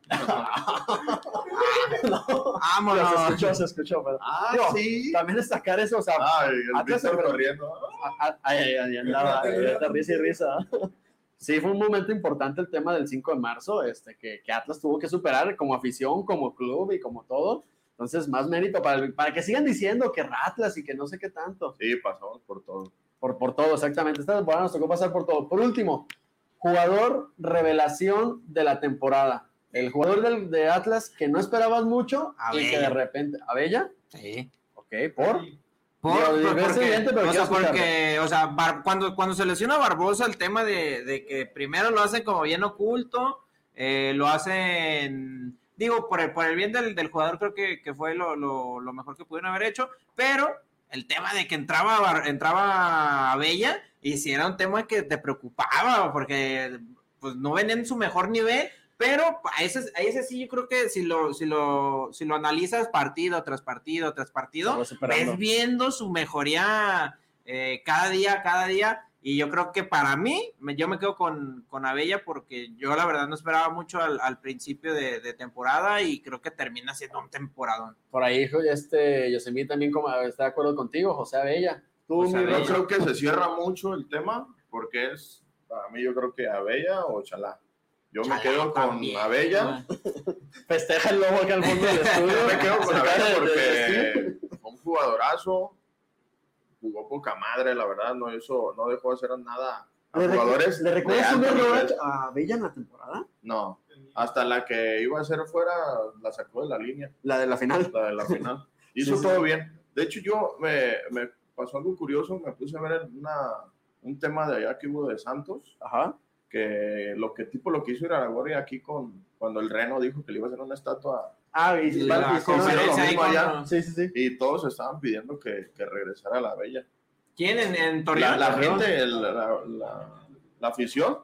Vámonos. Se escuchó, se escuchó. pero- Ah, Digo, sí. También destacar eso, o sea, Ay, el se- corriendo. ay, ay, ay, andaba, ay, risa y risa. Sí, fue un momento importante el tema del 5 de marzo, este, que, que Atlas tuvo que superar como afición, como club y como todo. Entonces, más mérito para, el- para que sigan diciendo que Atlas y que no sé qué tanto. Sí, pasamos por todo. Por, por todo, exactamente. Esta temporada nos tocó pasar por todo. Por último, jugador revelación de la temporada. El jugador del, de Atlas que no esperabas mucho y que de repente. ¿Abella? Sí. Ok, por. Por, Digo, por- es porque, evidente, pero o sea, quiero escucharlo. porque, o sea, Bar- cuando, cuando se lesiona Barbosa, el tema de, de que primero lo hacen como bien oculto, eh, lo hacen, digo, por el, por el bien del, del jugador, creo que, que fue lo, lo- lo mejor que pudieron haber hecho, pero el tema de que entraba, Bar- entraba Bella, y si era un tema que te preocupaba, porque pues no ven en su mejor nivel, pero a ese, a ese sí yo creo que si lo, si lo, si lo analizas partido tras partido tras partido, ves viendo su mejoría eh, cada día, cada día. Y yo creo que para mí, me- yo me quedo con, con Abella porque yo la verdad no esperaba mucho al, al principio de, de temporada y creo que termina siendo un temporadón. Por ahí, este, Yosemite también como, está de acuerdo contigo, José Abella. Tú, José Abella. Yo creo que se cierra mucho el tema porque es, para mí, yo creo que Abella o Chalá. Yo me quedo con también, Abella. festeja el lobo acá al fondo del estudio. Yo me quedo con Abella porque fue un jugadorazo. Jugó poca madre, la verdad. No, hizo, no dejó de hacer nada a ¿Le, jugadores. ¿Le recuerdas un error a Abella en la temporada? No, hasta la que iba a ser fuera la sacó de la línea, La de la final. la de la final. Hizo Sí, sí. todo bien. De hecho, yo me, me pasó algo curioso, me puse a ver una, un tema de allá que hubo de Santos, Ajá. Que lo que tipo lo que hizo Iraragorri aquí con cuando el Reno dijo que le iba a hacer una estatua Ah, y, Y la y lo mismo allá. Sí, sí, sí. y todos estaban pidiendo que, que regresara la Bella. ¿Quién en, en La, Torreón? la Torreón. gente, el- la, la- la afición,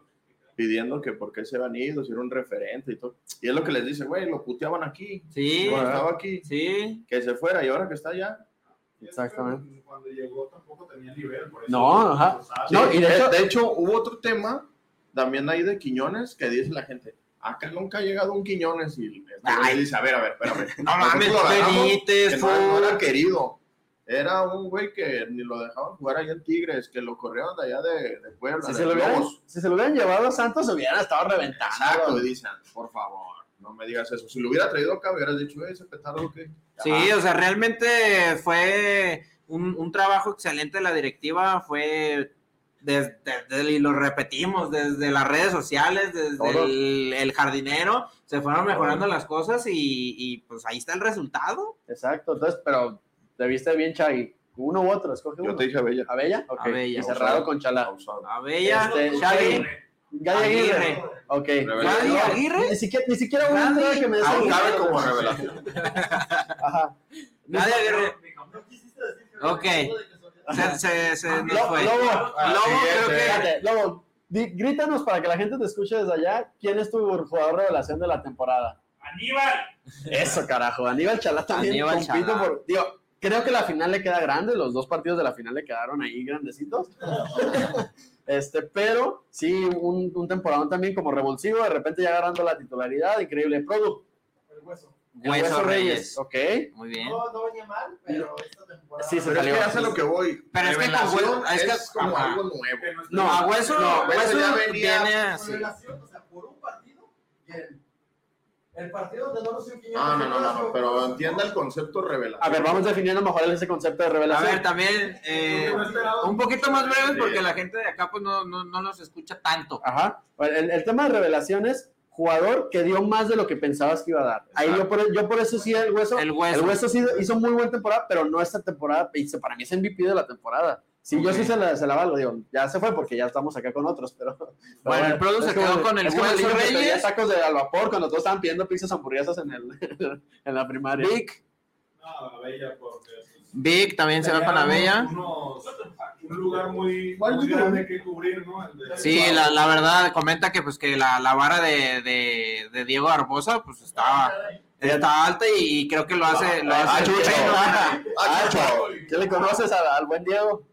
pidiendo que por qué se van ido, si era un referente y todo. Y es lo que les dice, güey, lo puteaban aquí, Sí, cuando estaba aquí, sí. que se fuera y ahora que está allá. Exactamente. Cuando llegó tampoco tenía nivel. por eso No, ajá. No, y de de, hecho- de hecho, hubo otro tema también ahí de Quiñones que dice la gente, acá nunca ha llegado un Quiñones y este dice, a ver, a ver, espérame. No mames, Benítez, que no, no era querido. Era un güey que ni lo dejaban jugar allá en Tigres, que lo corrieron de allá de, de Puebla, Si de se, lo hubieran, si se lo hubieran llevado a Santos, se hubieran estado reventando. Exacto, y dicen, por favor, no me digas eso. Si lo hubiera traído acá, hubieras dicho, "Eh, ese petardo que. Sí, o sea, realmente fue un, un trabajo excelente de la directiva, fue desde, desde- y lo repetimos, desde las redes sociales, desde el, el jardinero, se fueron mejorando las cosas y, y, pues ahí está el resultado. Exacto, entonces, pero te viste bien, Chagui. Uno u otro, escoge uno. Yo te dije, Bella. ¿Abella? Ok. Abella. Y cerrado con Chalá. Abella, Este, Gary Aguirre. Aguirre. Ok. Aguirre. Ni siquiera, ni siquiera una Gary. entrada que me cabe como revelación. Ajá. Nadie Aguirre. No quisiste decir que Ok. De que son- Se, se, se nos Lo- fue. Lobo, Lobo, creo que. Espérate, Lobo, di- grítanos para que la gente te escuche desde allá. ¿Quién es tu jugador revelación de la temporada? Aníbal. Eso, carajo. Aníbal Chalá también Aníbal Chalá. por. Digo, creo que la final le queda grande. Los dos partidos de la final le quedaron ahí grandecitos. este, pero sí, un, un temporadón también como revulsivo. De repente ya agarrando la titularidad. Increíble. Produ. El hueso. Hueso Reyes. Ok. Muy bien. No, no venía mal, pero esta temporada. Sí, se Pero es que hace lo que voy. Pero es que con Hueso- es que- es como ajá. algo nuevo. No, a Hueso, No, Hueso Hueso ya venía- viene Con así. relación, o sea, por un partido, bien. El partido de Doros y No, no, no, no, no, pero entienda el concepto revelación. A ver, vamos definiendo mejor ese concepto de A revelación. ver, también eh, un poquito más breves porque la gente de acá pues no, no, no nos escucha tanto. Ajá. Bueno, el, el tema de revelaciones, jugador que dio más de lo que pensabas que iba a dar. Ahí yo por, yo por eso sí el hueso. El hueso. El hueso sí hizo muy buena temporada, pero no esta temporada. Para mí es MVP de la temporada. Sí, yo sí se la, se la valgo, digo, ya se fue porque ya estamos acá con otros, pero... pero Bueno, el Produ es se como- quedó con el Hueso Reyes. tacos de al vapor cuando todos estaban pidiendo pizzas hamburguesas en, el, en la primaria. Vic, No, Bella, porque Vic también se va con la Bella. Unos- un lugar muy, grande que cubrir, ¿no? De- Sí, la, la verdad comenta que pues que la, la vara de, de, de Diego Barbosa pues está, está alta y, creo que lo hace, lo Ah, hace bueno. Ah, Chucho. ¿Qué le conoces al, al buen Diego?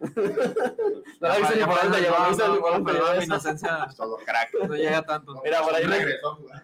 no la viste ni por dónde no viste ni por dónde llegó Perdón, mi eso. inocencia Todo crack. no llega tanto. Mira, por ahí, nos, Regresó a jugar.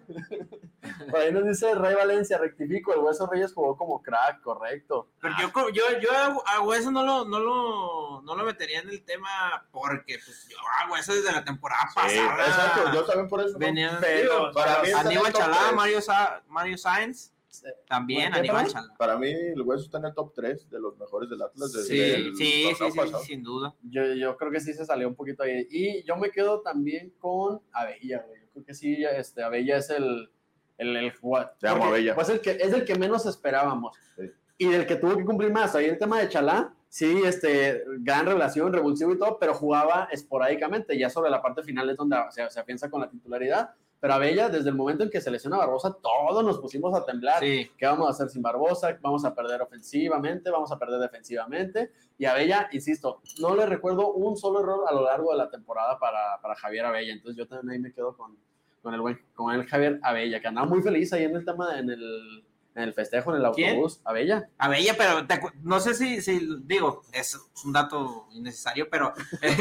Por ahí nos dice Rey Valencia, rectifico, el Hueso Reyes jugó como crack, correcto. Pero yo, yo, yo a Hueso no lo, no, lo, no lo metería en el tema porque pues yo a Hueso desde la temporada Sí, pasada exacto, yo también por eso. ¿no? venía Pero, Para mí Aníbal Chalá. Mario, Sa- Mario Sáenz, Sí. también ¿Qué, Aníbal? Chalá. Para mí, el hueso está en el top 3 de los mejores del Atlas. desde Sí, el sí, sí, sí, sin duda. Yo, yo creo que sí se salió un poquito ahí. Y yo me quedo también con Abella, güey. Yo creo que sí, este, Abella es el, el, el jugador. Te amo, Abella. Pues el que, es el que menos esperábamos. Sí. Y del que tuvo que cumplir más. Ahí el tema de Chalá, sí, este, gran revelación, revulsivo y todo, pero jugaba esporádicamente. Ya sobre la parte final es donde se, se afianza con la titularidad. Pero Abella, desde el momento en que se lesiona Barbosa, todos nos pusimos a temblar. Sí. ¿Qué vamos a hacer sin Barbosa? Vamos a perder ofensivamente, vamos a perder defensivamente. Y Abella, insisto, no le recuerdo un solo error a lo largo de la temporada para, para Javier Abella. Entonces yo también ahí me quedo con, con, el, buen, con el Javier Abella, que andaba muy feliz ahí en el tema, de- en el, en el festejo, en el ¿Quién? autobús. Abella. A Bella, pero te no sé si, si, digo, es un dato innecesario, pero eh,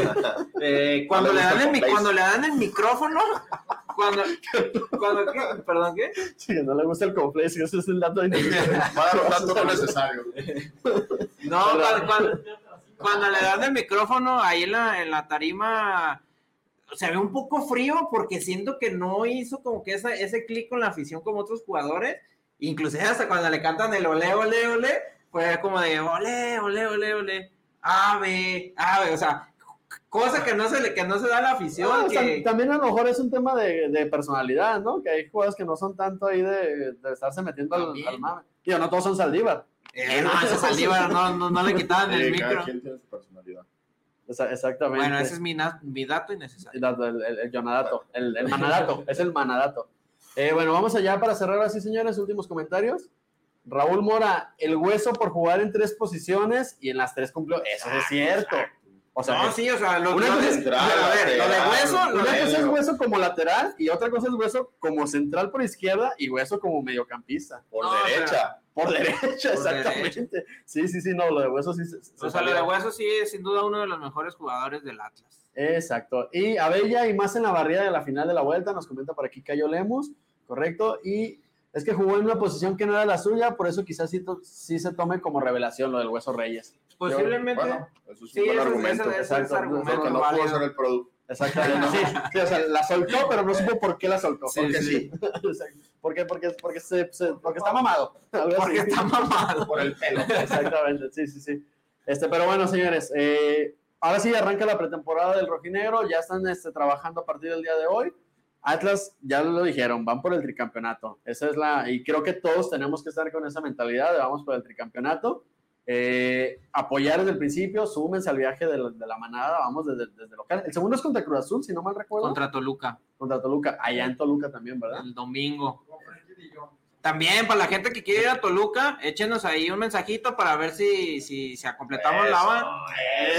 eh, cuando, le dan el, cuando le dan el micrófono, cuando, cuando ¿qué? perdón, ¿qué? Sí, que no le gusta el complex, ese es el dato de Va a dar los datos no necesarios. No, cuando, cuando- cuando le dan el micrófono ahí en la, en la tarima, se ve un poco frío porque siento que no hizo como que esa, ese clic con la afición como otros jugadores, inclusive hasta cuando le cantan el ole, ole, ole, fue como de ole, ole, ole, ole, ave, ave, o sea, cosa que no se le, que no se da a la afición, Ah, o sea, que, también a lo mejor es un tema de, de personalidad, ¿no? Que hay jugadores que no son tanto ahí de, de estarse metiendo al, También. al mame. Digo, no todos son Saldívar. eh, no, ese Saldívar no, no, no le quitaban el micro. quien tiene su personalidad. Esa- exactamente. Bueno, ese es mi, dato innecesario. El, el, el, el, el manadato, es el manadato. Eh, bueno, vamos allá para cerrar así, señores, últimos comentarios. Raúl Mora, el hueso por jugar en tres posiciones y en las tres cumplió. Eso es cierto. O sea, No, sí, o sea, lo, Una lo cosa de, es- a ver, lo de hueso, lo una cosa es hueso como lateral y otra cosa es hueso como central por izquierda y hueso como mediocampista. Por No, derecha. Por derecha, Por exactamente. Sí, sí, sí, no, lo de hueso sí se, se O sea, lo de Hueso sí es sin duda uno de los mejores jugadores del Atlas. Exacto. Y Abella y más en la barrida de la final de la vuelta, nos comenta por aquí Cayo Lemus, correcto. Y es que jugó en una posición que no era la suya, por eso quizás sí, se tome como revelación lo del Hueso Reyes. Posiblemente. Bueno, eso es Sí, un buen es- argumento. eso es- Exacto. argumento no válido. pudo ser el producto. Exactamente. Sí, sí, o sea, la soltó, pero no supo por qué la soltó. Sí, porque sí. Porque, porque, porque, se, se- porque está mamado. Porque está mamado. Por el pelo. Exactamente, sí, sí, sí. Este, pero bueno, señores, eh, ahora sí arranca la pretemporada del rojinegro, ya están este, trabajando a partir del día de hoy. Atlas, ya lo dijeron, van por el tricampeonato. Esa es la, y creo que todos tenemos que estar con esa mentalidad de vamos por el tricampeonato. Eh, apoyar desde el principio, súmense al viaje de la, de la manada, vamos desde, desde local. El segundo es contra Cruz Azul, si no mal recuerdo. Contra, Contra Toluca, Toluca, allá en Toluca también, ¿verdad? el domingo. También, para la gente que quiere ir a Toluca, échenos ahí un mensajito para ver si, si, si completamos la van.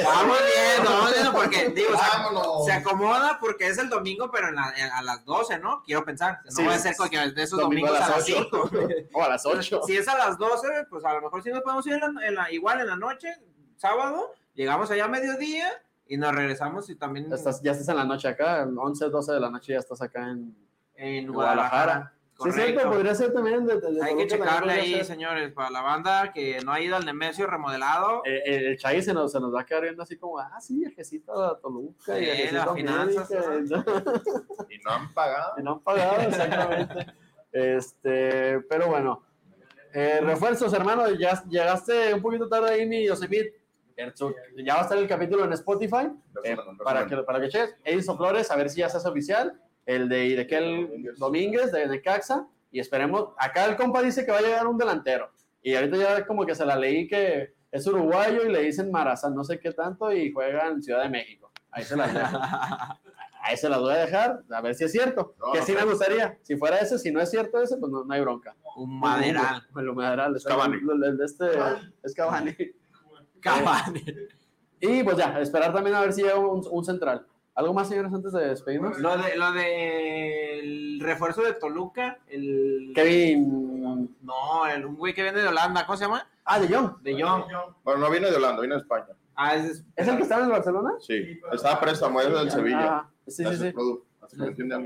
Vamos viendo, vamos viendo, porque digo, o sea, Vámonos. se acomoda porque es el domingo, pero en la- en- a las 12, ¿no? Quiero pensar. No Sí, va a ser que de esos domingo domingos a a las las 5. O a las 8. Si es a las 12, pues a lo mejor sí nos podemos ir en la, en la- igual en la noche, sábado, llegamos allá a mediodía y nos regresamos y también Estás, ya estás en la noche acá, 11, 12 de la noche ya estás acá en, en Guadalajara. Guadalajara. Sí, es Correcto. cierto, podría ser también de, de- de Hay que checarle ahí, ser. señores, para la banda que no ha ido al Nemesio remodelado. Eh, eh, el Chay se nos, se nos va a quedar viendo así como, ah, sí, viajecito a Toluca y Sí, viajecito las a finanzas, América", Y no han pagado. y no han pagado, exactamente. Este, pero bueno. Eh, refuerzos, hermano, ya llegaste un poquito tarde ahí, mi Yosemite. Ya va a estar el capítulo en Spotify eh, para, que, para que cheques. Edison Flores, a ver si ya se hace oficial. El de Idequel Domínguez, de Necaxa. Y esperemos. Acá el compa dice que va a llegar un delantero. Y ahorita ya como que se la leí que es uruguayo y le dicen Marazán, no sé qué tanto, y juega en Ciudad de México. Ahí se la dejo. Ahí se las voy a dejar, a ver si es cierto. No, que no sí me gustaría. Si fuera ese, si no es cierto ese, pues no, no hay bronca. Un maderal. El maderal. Es Cavani. El de este es Cavani. Cavani. Y pues ya, esperar también a ver si llega un, un central. ¿Algo más, señores, antes de despedirnos? Lo de lo de el refuerzo de Toluca, el Kevin. no, el un güey que viene de Holanda, ¿cómo se llama? Ah, de Jong. De Jong. Bueno, no viene de Holanda, viene de España. Ah, es, ¿Es el que estaba en el Barcelona? Sí, estaba préstamo, es del Sevilla. Ah, sí, sí, sí.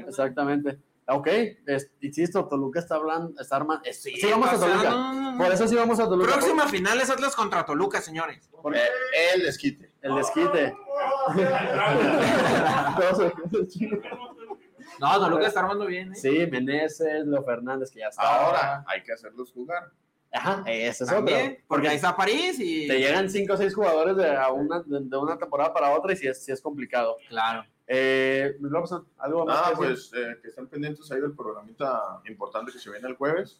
Exactamente. Ok, es- insisto, Toluca está hablando, está armando. Sí, Sí, vamos a Toluca. no, no, no. Por eso sí vamos a Toluca. Próxima final es Atlas contra Toluca, señores. Por- Eh, el desquite. El desquite. Todos- No, Toluca está armando bien, ¿eh? sí, Meneses, Leo Fernández, que ya está. Ahora hay que hacerlos jugar. Ajá, ese es otro. También, porque ahí está París y te llegan cinco o seis jugadores de, a una, de, una temporada para otra y sí es, sí es complicado. claro. Eh, Robson, ¿algo más? Ah, que pues eh, que estén pendientes ahí del programita importante que se viene el jueves.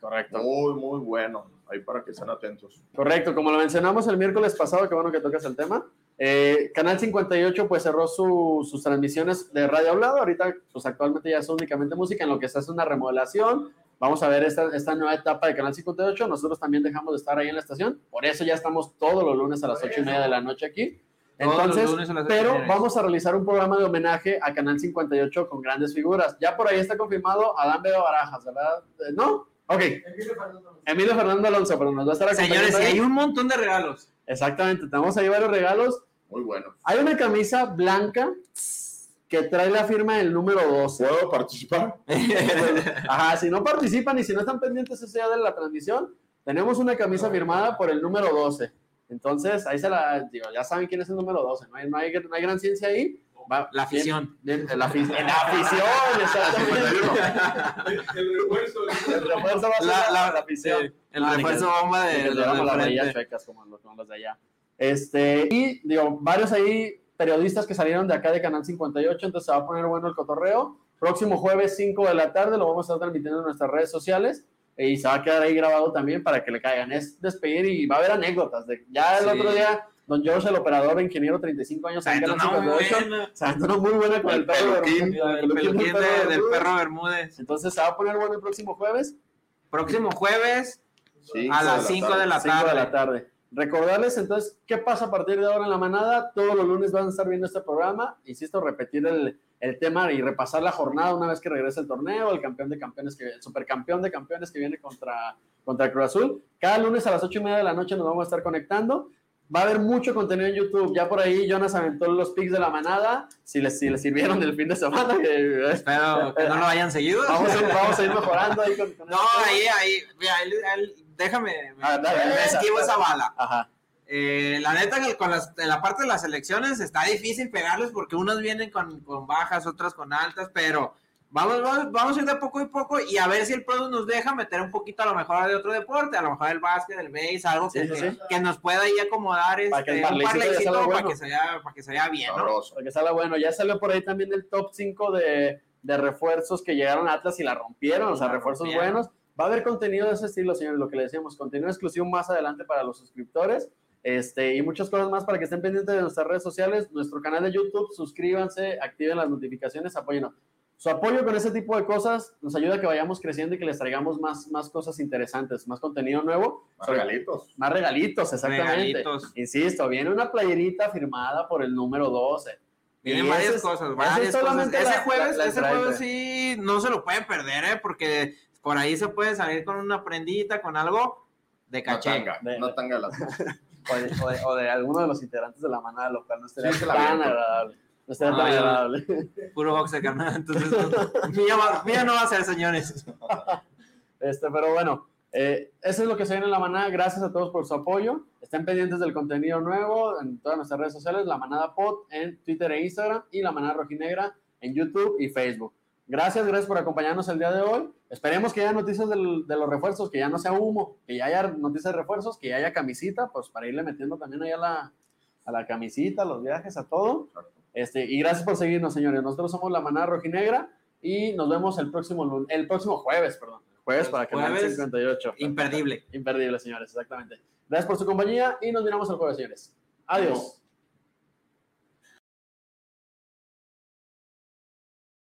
Correcto. Muy, muy bueno. Ahí para que estén atentos. Correcto, como lo mencionamos el miércoles pasado, qué bueno que tocas el tema. eh, Canal 58 pues cerró su- sus transmisiones de radio hablado. Ahorita pues actualmente ya es únicamente música, en lo que se hace una remodelación. Vamos a ver esta, esta nueva etapa de Canal 58. Nosotros también dejamos de estar ahí en la estación. Por eso ya estamos todos los lunes a las ocho y media de la noche aquí. Todos los Entonces, lunes a las ocho y pero vamos a realizar un programa de homenaje a Canal 58 con grandes figuras. Ya por ahí está confirmado Adán Bedo Barajas, ¿verdad? Eh, ¿No? Ok. Emilio Fernando Alonso, pero nos va a estar acompañando. Señores, ahí. hay un montón de regalos. Exactamente, tenemos ahí varios regalos. Muy bueno. Hay una camisa blanca que trae la firma del número 12. ¿Puedo participar? Ajá, si no participan y si no están pendientes ese día de la transmisión, tenemos una camisa firmada por el número 12. Entonces, ahí se la digo, ya saben quién es el número 12, no hay, no hay, no hay gran ciencia ahí. Va- La afición. bien, bien, la, afi- la afición, exactamente. El refuerzo. El refuerzo va a ser La- la, la- afición. sí, el Ah, refuerzo que- bomba de damos de las frente. chuecas como los, como los de allá. Este, y digo, varios ahí periodistas que salieron de acá de Canal 58, entonces se va a poner bueno el cotorreo. Próximo jueves 5 de la tarde lo vamos a estar transmitiendo en nuestras redes sociales eh, y se va a quedar ahí grabado también para que le caigan. Es despedir y va a haber anécdotas. De, ya el Sí. otro día, don George, el operador, ingeniero 35 años, Está Canal muy 58, buena. se aventó una muy buena con el, El perro peluquín. el El peluquín del perro del Bermúdez. perro Bermúdez. Entonces se va a poner bueno el próximo jueves. Próximo jueves a las de 5 tarde. de la 5 de la tarde. tarde. Recordarles entonces qué pasa a partir de ahora en la manada. Todos los lunes van a estar viendo este programa. Insisto, repetir el, el tema y repasar la jornada una vez que regrese el torneo, el campeón de campeones, que, el supercampeón de campeones que viene contra, contra el Cruz Azul. Cada lunes a las 8 y media de la noche nos vamos a estar conectando. Va a haber mucho contenido en YouTube. Ya por ahí Jonas aventó los pics de la manada. Si les, si les sirvieron del fin de semana, que, Espero que no lo hayan seguido. vamos, a vamos a ir mejorando ahí con, con No, ahí, ahí, mira, ahí- ahí- déjame, me, Ah, dale, me dale. esquivo esa bala. Ajá. Eh, la neta, con las, en la parte de las elecciones está difícil pegarles porque unos vienen con, con bajas, otras con altas, pero vamos, vamos, vamos a ir de poco y poco y a ver si el producto nos deja meter un poquito a lo mejor de otro deporte, a lo mejor el básquet, el base, algo Sí, que, sí, que- nos pueda ahí acomodar Para que este, un para bueno. que se vea, para que se vea bien, ¿no? Para que salga bueno. Ya salió por ahí también el top 5 de, de refuerzos que llegaron a Atlas y la rompieron, o sea, refuerzos rompieron. buenos. Va a haber contenido de ese estilo, señores, lo que le decíamos, contenido exclusivo más adelante para los suscriptores. Este, y muchas cosas más para que estén pendientes de nuestras redes sociales, nuestro canal de YouTube, suscríbanse, activen las notificaciones, apóyenos. Su apoyo con ese tipo de cosas nos ayuda a que vayamos creciendo y que les traigamos más, más cosas interesantes, más contenido nuevo, Más regalitos. más regalitos, exactamente. Regalitos. Insisto, viene una playerita firmada por el número 12. Vienen Y varias ese es- cosas, ese varias cosas. solamente Ese la- jueves, la- la ese jueves sí no se lo pueden perder, ¿eh? Porque por ahí se puede salir con una prendita, con algo de caché. tanga. De- Una tanga de las. O de, o de- o de alguno de los integrantes de la manada, lo cual no estaría Sí, tan agradable. No estaría tan Ah, agradable. Puro boxe, carnal. Entonces, mía, va- mía no va a ser, señores. Este, pero bueno, eh, eso es lo que se viene en la manada. Gracias a todos por su apoyo. Estén pendientes del contenido nuevo en todas nuestras redes sociales, la manada pod en Twitter e Instagram y la manada rojinegra en YouTube y Facebook. Gracias, gracias por acompañarnos el día de hoy. esperemos que haya noticias del- de los refuerzos, que ya no sea humo, que ya haya noticias de refuerzos, que ya haya camisita, pues para irle metiendo también ahí a la, a la camisita, a los viajes, a todo. Este, y gracias por seguirnos, señores. Nosotros somos la manada rojinegra y nos vemos el próximo, lun- el próximo jueves, perdón. Jueves El para Canal jueves, 58. Imperdible. Imperdible, señores, exactamente. Gracias por su compañía y nos miramos el jueves, señores. Adiós.